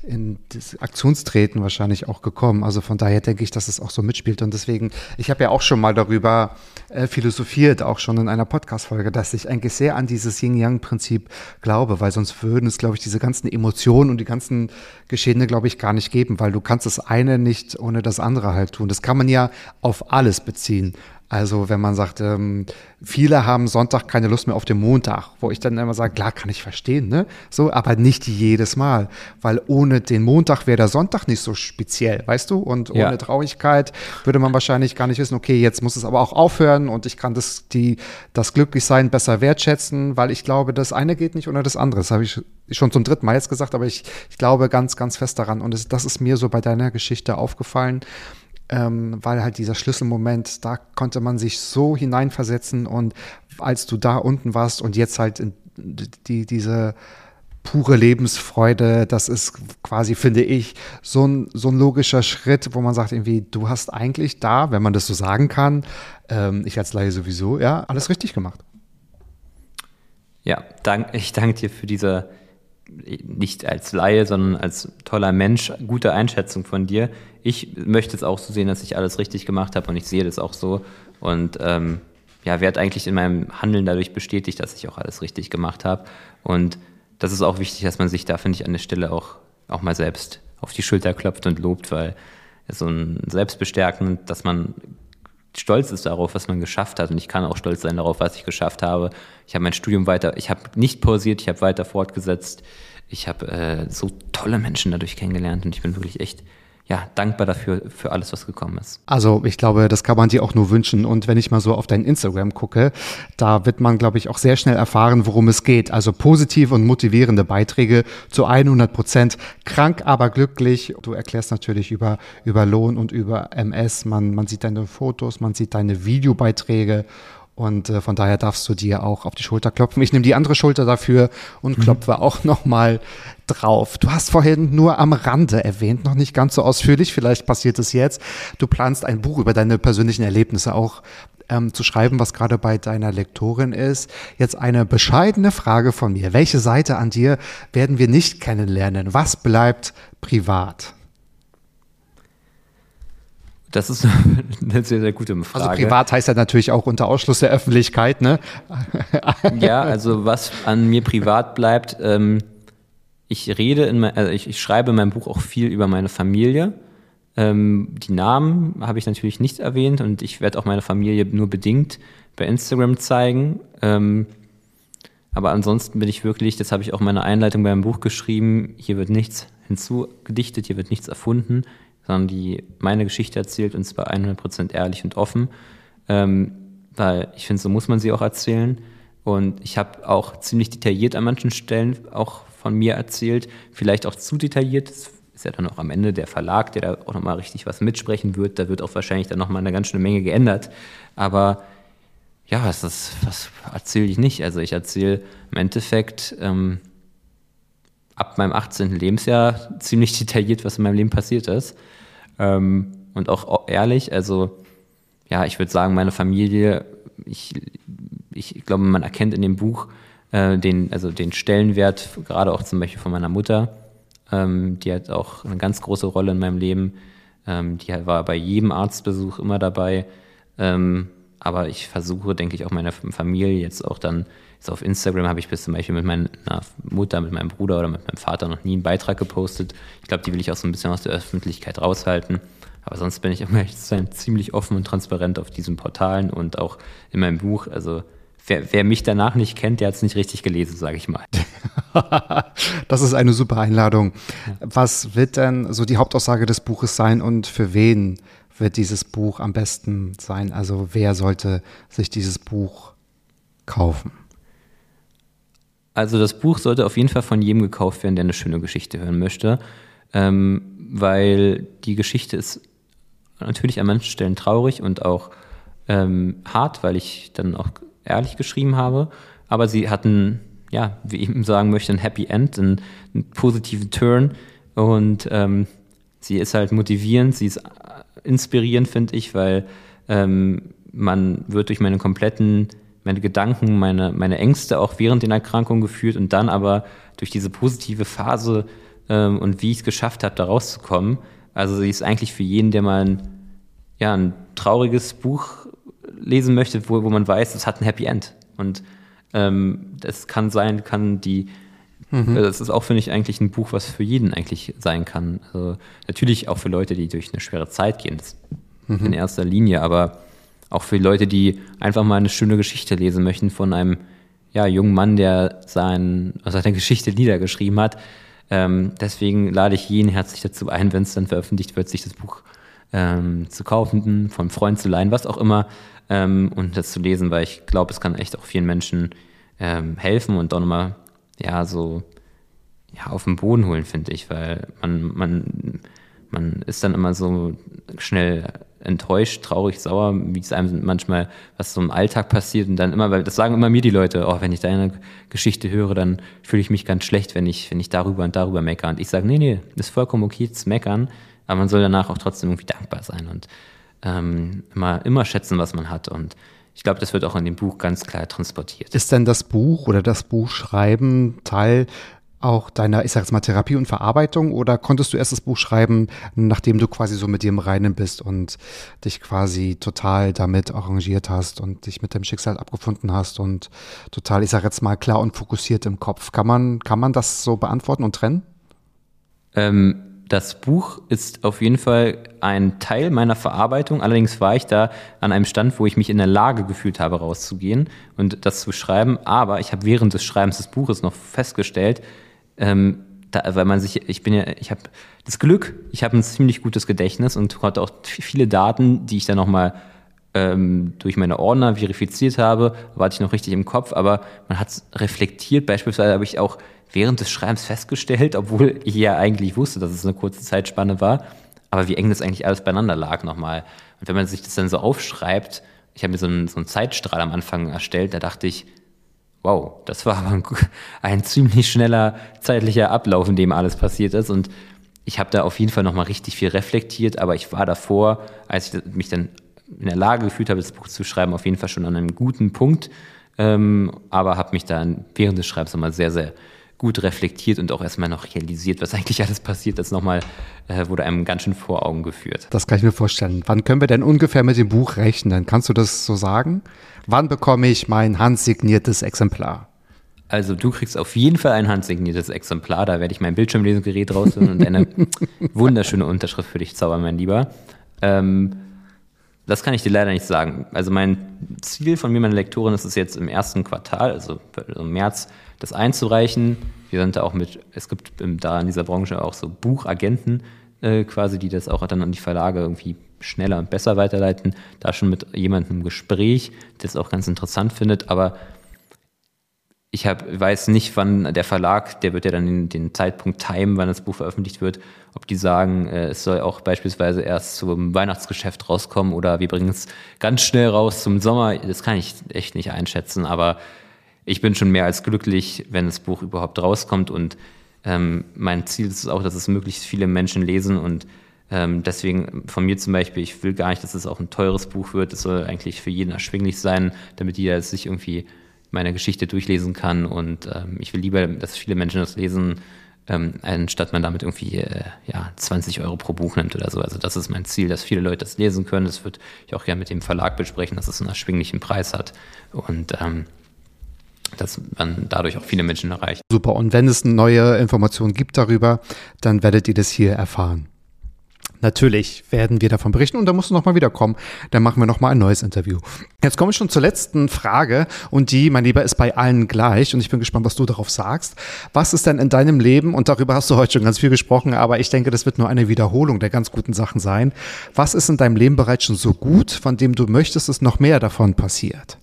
in das Aktionstreten wahrscheinlich auch gekommen. Also von daher denke ich, dass es auch so mitspielt und deswegen, ich habe ja auch schon mal darüber äh, philosophiert, auch schon in einer Podcast-Folge, dass ich eigentlich sehr an dieses Yin-Yang-Prinzip glaube, weil sonst würden es, glaube ich, diese ganzen Emotionen und die ganzen Geschehene, glaube ich, gar nicht geben, weil du kannst das eine nicht ohne das andere halt tun. Das kann man ja auf alles beziehen. Also wenn man sagt, ähm, viele haben Sonntag keine Lust mehr auf den Montag, wo ich dann immer sage, klar, kann ich verstehen, ne? So, aber nicht jedes Mal, weil ohne den Montag wäre der Sonntag nicht so speziell, weißt du? Und ohne Ja. Traurigkeit würde man wahrscheinlich gar nicht wissen, okay, jetzt muss es aber auch aufhören und ich kann das, die, das Glücklichsein besser wertschätzen, weil ich glaube, das eine geht nicht ohne das andere. Das habe ich schon zum dritten Mal jetzt gesagt, aber ich, ich glaube ganz, ganz fest daran. Und es, das ist mir so bei deiner Geschichte aufgefallen ähm, weil halt dieser Schlüsselmoment, da konnte man sich so hineinversetzen und als du da unten warst und jetzt halt in die, diese pure Lebensfreude, das ist quasi, finde ich, so ein, so ein logischer Schritt, wo man sagt irgendwie, du hast eigentlich da, wenn man das so sagen kann, ähm, ich als Laie sowieso, ja, alles richtig gemacht. Ja, dank, ich danke dir für diese, nicht als Laie, sondern als toller Mensch, gute Einschätzung von dir. Ich möchte es auch so sehen, dass ich alles richtig gemacht habe und ich sehe das auch so. Und ähm, ja, werde eigentlich in meinem Handeln dadurch bestätigt, dass ich auch alles richtig gemacht habe. Und das ist auch wichtig, dass man sich da, finde ich, an der Stelle auch, auch mal selbst auf die Schulter klopft und lobt, weil so ein Selbstbestärken, dass man stolz ist darauf, was man geschafft hat. Und ich kann auch stolz sein darauf, was ich geschafft habe. Ich habe mein Studium weiter, ich habe nicht pausiert, ich habe weiter fortgesetzt. Ich habe äh, so tolle Menschen dadurch kennengelernt und ich bin wirklich echt ja, dankbar dafür, für alles, was gekommen ist. Also ich glaube, das kann man dir auch nur wünschen. Und wenn ich mal so auf dein Instagram gucke, da wird man, glaube ich, auch sehr schnell erfahren, worum es geht. Also positive und motivierende Beiträge zu 100 Prozent. Krank, aber glücklich. Du erklärst natürlich über, über Lohn und über MS. Man, man sieht deine Fotos, man sieht deine Videobeiträge. Und äh, von daher darfst du dir auch auf die Schulter klopfen. Ich nehme die andere Schulter dafür und klopfe auch nochmal drauf. Du hast vorhin nur am Rande erwähnt, noch nicht ganz so ausführlich, vielleicht passiert es jetzt. Du planst ein Buch über deine persönlichen Erlebnisse auch ähm, zu schreiben, was gerade bei deiner Lektorin ist. Jetzt eine bescheidene Frage von mir. Welche Seite an dir werden wir nicht kennenlernen? Was bleibt privat? Das ist eine sehr, sehr gute Frage. Also privat heißt ja natürlich auch unter Ausschluss der Öffentlichkeit, ne? Ja, also was an mir privat bleibt, ähm, ich rede in mein, also ich, ich schreibe in meinem Buch auch viel über meine Familie. Ähm, die Namen habe ich natürlich nicht erwähnt und ich werde auch meine Familie nur bedingt bei Instagram zeigen. Ähm, aber ansonsten bin ich wirklich, das habe ich auch in meiner Einleitung beim Buch geschrieben, hier wird nichts hinzugedichtet, hier wird nichts erfunden, sondern die meine Geschichte erzählt und zwar 100% ehrlich und offen. Ähm, weil ich finde, so muss man sie auch erzählen. Und ich habe auch ziemlich detailliert an manchen Stellen auch von mir erzählt, vielleicht auch zu detailliert. Das ist ja dann auch am Ende der Verlag, der da auch nochmal richtig was mitsprechen wird. Da wird auch wahrscheinlich dann nochmal eine ganz schöne Menge geändert. Aber ja, das, das erzähle ich nicht. Also ich erzähle im Endeffekt ähm, ab meinem 18. Lebensjahr ziemlich detailliert, was in meinem Leben passiert ist. Ähm, und auch ehrlich, also ja, ich würde sagen, meine Familie, ich, ich glaube, man erkennt in dem Buch äh, den, also den Stellenwert, gerade auch zum Beispiel von meiner Mutter. Ähm, die hat auch eine ganz große Rolle in meinem Leben. Ähm, die war bei jedem Arztbesuch immer dabei. Ähm, aber ich versuche, denke ich, auch meine Familie jetzt auch dann, jetzt auf Instagram habe ich bis zum Beispiel mit meiner Mutter, mit meinem Bruder oder mit meinem Vater noch nie einen Beitrag gepostet. Ich glaube, die will ich auch so ein bisschen aus der Öffentlichkeit raushalten. Aber sonst bin ich immer echt sein, ziemlich offen und transparent auf diesen Portalen und auch in meinem Buch. Also wer, wer mich danach nicht kennt, der hat es nicht richtig gelesen, sage ich mal. das ist eine super Einladung. Was wird denn so die Hauptaussage des Buches sein und für wen wird dieses Buch am besten sein? Also wer sollte sich dieses Buch kaufen? Also das Buch sollte auf jeden Fall von jedem gekauft werden, der eine schöne Geschichte hören möchte, ähm, weil die Geschichte ist natürlich an manchen Stellen traurig und auch ähm, hart, weil ich dann auch ehrlich geschrieben habe, aber sie hatten, ja, wie ich eben sagen möchte, ein Happy End, einen, einen positiven Turn. Und ähm, sie ist halt motivierend, sie ist inspirierend, finde ich, weil ähm, man wird durch meine kompletten, meine Gedanken, meine, meine Ängste auch während der Erkrankung geführt und dann aber durch diese positive Phase ähm, und wie ich es geschafft habe, da rauszukommen. Also sie ist eigentlich für jeden, der mal ein, ja, ein trauriges Buch lesen möchte, wo, wo man weiß, es hat ein Happy End. Und ähm, das kann sein, kann die Mhm. Das ist auch, finde ich, eigentlich ein Buch, was für jeden eigentlich sein kann. Also natürlich auch für Leute, die durch eine schwere Zeit gehen, mhm. in erster Linie, aber auch für Leute, die einfach mal eine schöne Geschichte lesen möchten von einem ja, jungen Mann, der sein, seine Geschichte niedergeschrieben hat. Ähm, deswegen lade ich jeden herzlich dazu ein, wenn es dann veröffentlicht wird, sich das Buch ähm, zu kaufen, vom Freund zu leihen, was auch immer, ähm, und das zu lesen, weil ich glaube, es kann echt auch vielen Menschen ähm, helfen und auch nochmal, ja, so ja, auf den Boden holen, finde ich, weil man, man, man ist dann immer so schnell enttäuscht, traurig, sauer, wie es einem manchmal, was so im Alltag passiert und dann immer, weil das sagen immer mir die Leute, oh, wenn ich deine Geschichte höre, dann fühle ich mich ganz schlecht, wenn ich, wenn ich darüber und darüber meckere. Und ich sage, nee, nee, ist vollkommen okay zu meckern, aber man soll danach auch trotzdem irgendwie dankbar sein und ähm, immer, immer schätzen, was man hat und ich glaube, das wird auch in dem Buch ganz klar transportiert. Ist denn das Buch oder das Buchschreiben Teil auch deiner, ich sag jetzt mal, Therapie und Verarbeitung oder konntest du erst das Buch schreiben, nachdem du quasi so mit dir im Reinen bist und dich quasi total damit arrangiert hast und dich mit dem Schicksal abgefunden hast und total, ich sag jetzt mal, klar und fokussiert im Kopf? Kann man, kann man das so beantworten und trennen? Ähm, das Buch ist auf jeden Fall ein Teil meiner Verarbeitung. Allerdings war ich da an einem Stand, wo ich mich in der Lage gefühlt habe, rauszugehen und das zu schreiben. Aber ich habe während des Schreibens des Buches noch festgestellt, ähm, da, weil man sich, ich bin ja, ich habe das Glück, ich habe ein ziemlich gutes Gedächtnis und konnte auch viele Daten, die ich dann nochmal ähm, durch meine Ordner verifiziert habe, war ich noch richtig im Kopf, aber man hat es reflektiert. Beispielsweise habe ich auch während des Schreibens festgestellt, obwohl ich ja eigentlich wusste, dass es eine kurze Zeitspanne war, aber wie eng das eigentlich alles beieinander lag nochmal. Und wenn man sich das dann so aufschreibt, ich habe mir so einen, so einen Zeitstrahl am Anfang erstellt, da dachte ich, wow, das war ein, ein ziemlich schneller zeitlicher Ablauf, in dem alles passiert ist. Und ich habe da auf jeden Fall nochmal richtig viel reflektiert, aber ich war davor, als ich mich dann in der Lage gefühlt habe, das Buch zu schreiben, auf jeden Fall schon an einem guten Punkt, ähm, aber habe mich dann während des Schreibens nochmal sehr, sehr gut reflektiert und auch erstmal noch realisiert, was eigentlich alles passiert ist, nochmal äh, wurde einem ganz schön vor Augen geführt. Das kann ich mir vorstellen. Wann können wir denn ungefähr mit dem Buch rechnen? Kannst du das so sagen? Wann bekomme ich mein handsigniertes Exemplar? Also du kriegst auf jeden Fall ein handsigniertes Exemplar. Da werde ich mein Bildschirmlesegerät rausholen und eine wunderschöne Unterschrift für dich zaubern, mein Lieber. Ähm, das kann ich dir leider nicht sagen. Also mein Ziel von mir, meine Lektorin, ist es jetzt im ersten Quartal, also im März, das einzureichen. Wir sind da auch mit, es gibt da in dieser Branche auch so Buchagenten äh, quasi, die das auch dann an die Verlage irgendwie schneller und besser weiterleiten. Da schon mit jemandem im Gespräch, der es auch ganz interessant findet, aber ich hab, weiß nicht, wann der Verlag, der wird ja dann den, den Zeitpunkt timen, wann das Buch veröffentlicht wird, ob die sagen, äh, es soll auch beispielsweise erst zum Weihnachtsgeschäft rauskommen oder wir bringen es ganz schnell raus zum Sommer. Das kann ich echt nicht einschätzen, aber ich bin schon mehr als glücklich, wenn das Buch überhaupt rauskommt und ähm, mein Ziel ist es auch, dass es möglichst viele Menschen lesen und ähm, deswegen von mir zum Beispiel, ich will gar nicht, dass es auch ein teures Buch wird. Es soll eigentlich für jeden erschwinglich sein, damit jeder sich irgendwie meine Geschichte durchlesen kann. Und ähm, ich will lieber, dass viele Menschen das lesen, ähm, anstatt man damit irgendwie äh, ja, 20 Euro pro Buch nimmt oder so. Also das ist mein Ziel, dass viele Leute das lesen können. Das würde ich auch gerne mit dem Verlag besprechen, dass es einen erschwinglichen Preis hat. Und ähm, dass man dadurch auch viele Menschen erreicht. Super. Und wenn es neue Informationen gibt darüber, dann werdet ihr das hier erfahren. Natürlich werden wir davon berichten und da musst du nochmal wiederkommen. Dann machen wir nochmal ein neues Interview. Jetzt komme ich schon zur letzten Frage und die, mein Lieber, ist bei allen gleich und ich bin gespannt, was du darauf sagst. Was ist denn in deinem Leben, und darüber hast du heute schon ganz viel gesprochen, aber ich denke, das wird nur eine Wiederholung der ganz guten Sachen sein. Was ist in deinem Leben bereits schon so gut, von dem du möchtest, dass noch mehr davon passiert?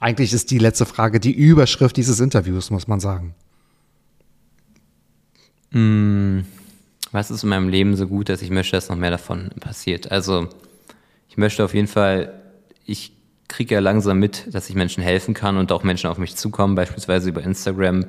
Eigentlich ist die letzte Frage die Überschrift dieses Interviews, muss man sagen. Mmh was ist in meinem Leben so gut, dass ich möchte, dass noch mehr davon passiert. Also ich möchte auf jeden Fall, ich kriege ja langsam mit, dass ich Menschen helfen kann und auch Menschen auf mich zukommen, beispielsweise über Instagram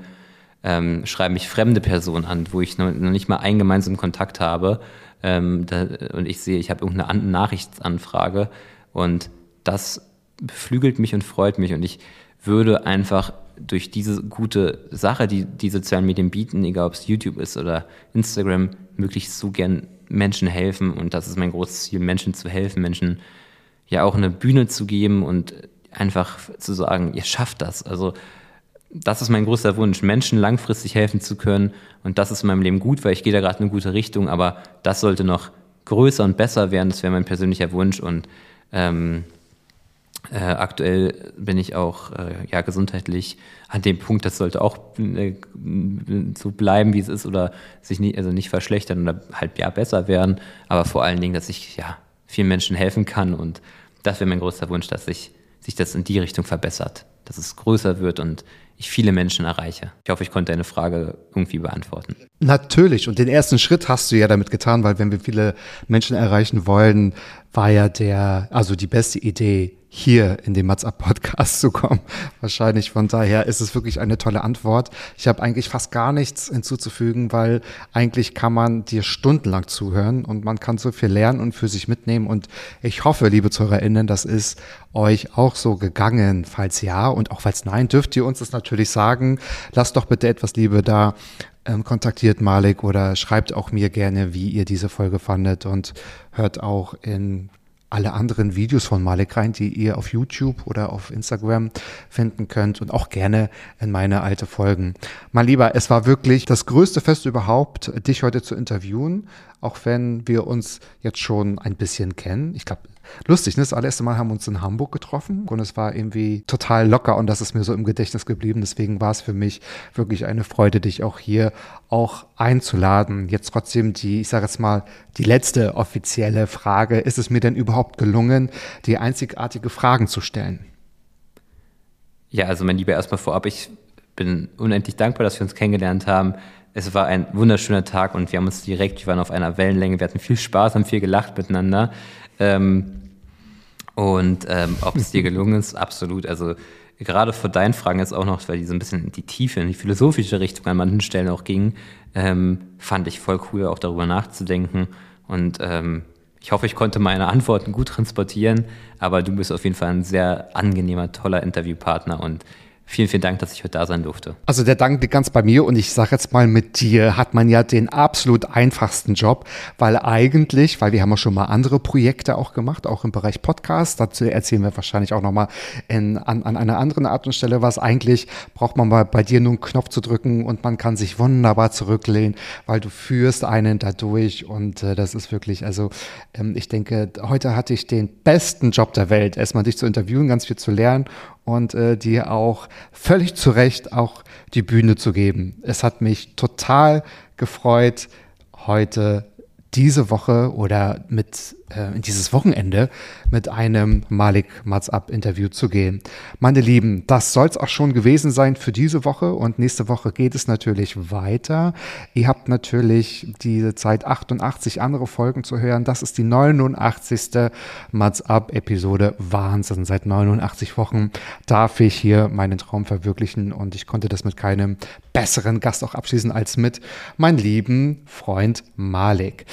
ähm, schreiben mich fremde Personen an, wo ich noch, noch nicht mal einen gemeinsamen Kontakt habe ähm, da, und ich sehe, ich habe irgendeine Nachrichtsanfrage und das beflügelt mich und freut mich. Und ich würde einfach durch diese gute Sache, die die sozialen Medien bieten, egal ob es YouTube ist oder Instagram, möglichst so gern Menschen helfen. Und das ist mein großes Ziel, Menschen zu helfen, Menschen ja auch eine Bühne zu geben und einfach zu sagen, ihr schafft das. Also das ist mein großer Wunsch, Menschen langfristig helfen zu können. Und das ist in meinem Leben gut, weil ich gehe da gerade in eine gute Richtung, aber das sollte noch größer und besser werden, das wäre mein persönlicher Wunsch. Und ähm, Äh, aktuell bin ich auch äh, ja gesundheitlich an dem Punkt, das sollte auch äh, so bleiben, wie es ist, oder sich nicht, also nicht verschlechtern oder halt ja besser werden. Aber vor allen Dingen, dass ich ja vielen Menschen helfen kann und das wäre mein größter Wunsch, dass sich, sich das in die Richtung verbessert, dass es größer wird und ich viele Menschen erreiche. Ich hoffe, ich konnte deine Frage irgendwie beantworten. Natürlich. Und den ersten Schritt hast du ja damit getan, weil wenn wir viele Menschen erreichen wollen, war ja der, also die beste Idee, hier in den Mats Up Podcast zu kommen. Wahrscheinlich von daher ist es wirklich eine tolle Antwort. Ich habe eigentlich fast gar nichts hinzuzufügen, weil eigentlich kann man dir stundenlang zuhören und man kann so viel lernen und für sich mitnehmen. Und ich hoffe, liebe ZuhörerInnen, das ist euch auch so gegangen. Falls ja und auch falls nein, dürft ihr uns das natürlich sagen. Lasst doch bitte etwas Liebe da. Ähm, kontaktiert Malik oder schreibt auch mir gerne, wie ihr diese Folge fandet und hört auch in alle anderen Videos von Malik rein, die ihr auf YouTube oder auf Instagram finden könnt und auch gerne in meine alte Folgen. Mein Lieber, es war wirklich das größte Fest überhaupt, dich heute zu interviewen, auch wenn wir uns jetzt schon ein bisschen kennen. Ich glaube, lustig, ne? Das allererste Mal haben wir uns in Hamburg getroffen und es war irgendwie total locker und das ist mir so im Gedächtnis geblieben. Deswegen war es für mich wirklich eine Freude, dich auch hier auch einzuladen. Jetzt trotzdem die, ich sage jetzt mal, die letzte offizielle Frage. Ist es mir denn überhaupt gelungen, die einzigartige Fragen zu stellen? Ja, also mein Lieber, erstmal vorab, ich bin unendlich dankbar, dass wir uns kennengelernt haben. Es war ein wunderschöner Tag und wir haben uns direkt, wir waren auf einer Wellenlänge, wir hatten viel Spaß, haben viel gelacht miteinander. Ähm, und ähm, ob es dir gelungen ist, absolut. Also gerade vor deinen Fragen jetzt auch noch, weil die so ein bisschen in die Tiefe, in die philosophische Richtung an manchen Stellen auch gingen, ähm, fand ich voll cool, auch darüber nachzudenken. Und ähm, ich hoffe, ich konnte meine Antworten gut transportieren, aber du bist auf jeden Fall ein sehr angenehmer, toller Interviewpartner und Vielen, vielen Dank, dass ich heute da sein durfte. Also der Dank liegt ganz bei mir und ich sage jetzt mal, mit dir hat man ja den absolut einfachsten Job, weil eigentlich, weil wir haben ja schon mal andere Projekte auch gemacht, auch im Bereich Podcast, dazu erzählen wir wahrscheinlich auch nochmal an, an einer anderen Art und Stelle was. Eigentlich braucht man mal bei dir nur einen Knopf zu drücken und man kann sich wunderbar zurücklehnen, weil du führst einen dadurch und äh, das ist wirklich, also ähm, ich denke, heute hatte ich den besten Job der Welt, erstmal dich zu interviewen, ganz viel zu lernen und äh, dir auch völlig zu Recht auch die Bühne zu geben. Es hat mich total gefreut, heute diese Woche oder mit äh, dieses Wochenende mit einem Malik Matzab Interview zu gehen. Meine Lieben, das soll es auch schon gewesen sein für diese Woche und nächste Woche geht es natürlich weiter. Ihr habt natürlich diese Zeit 88 andere Folgen zu hören. Das ist die 89. Matzab Episode. Wahnsinn. Seit 89 Wochen darf ich hier meinen Traum verwirklichen und ich konnte das mit keinem besseren Gast auch abschließen als mit meinem lieben Freund Malik.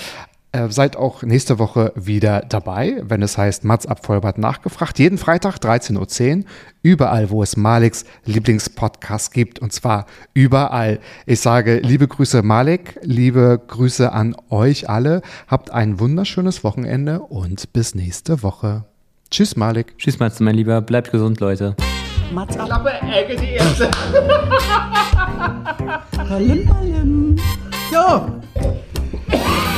Äh, seid auch nächste Woche wieder dabei, wenn es heißt Mats ab Vollbart nachgefragt. Jeden Freitag 13.10 Uhr, überall, wo es Maliks Lieblingspodcast gibt. Und zwar überall. Ich sage liebe Grüße Malik, liebe Grüße an euch alle. Habt ein wunderschönes Wochenende und bis nächste Woche. Tschüss Malik. Tschüss Mats, mein Lieber. Bleibt gesund, Leute. Mats ab. Klappe, Ecke, die erste. Palim, palim. Jo.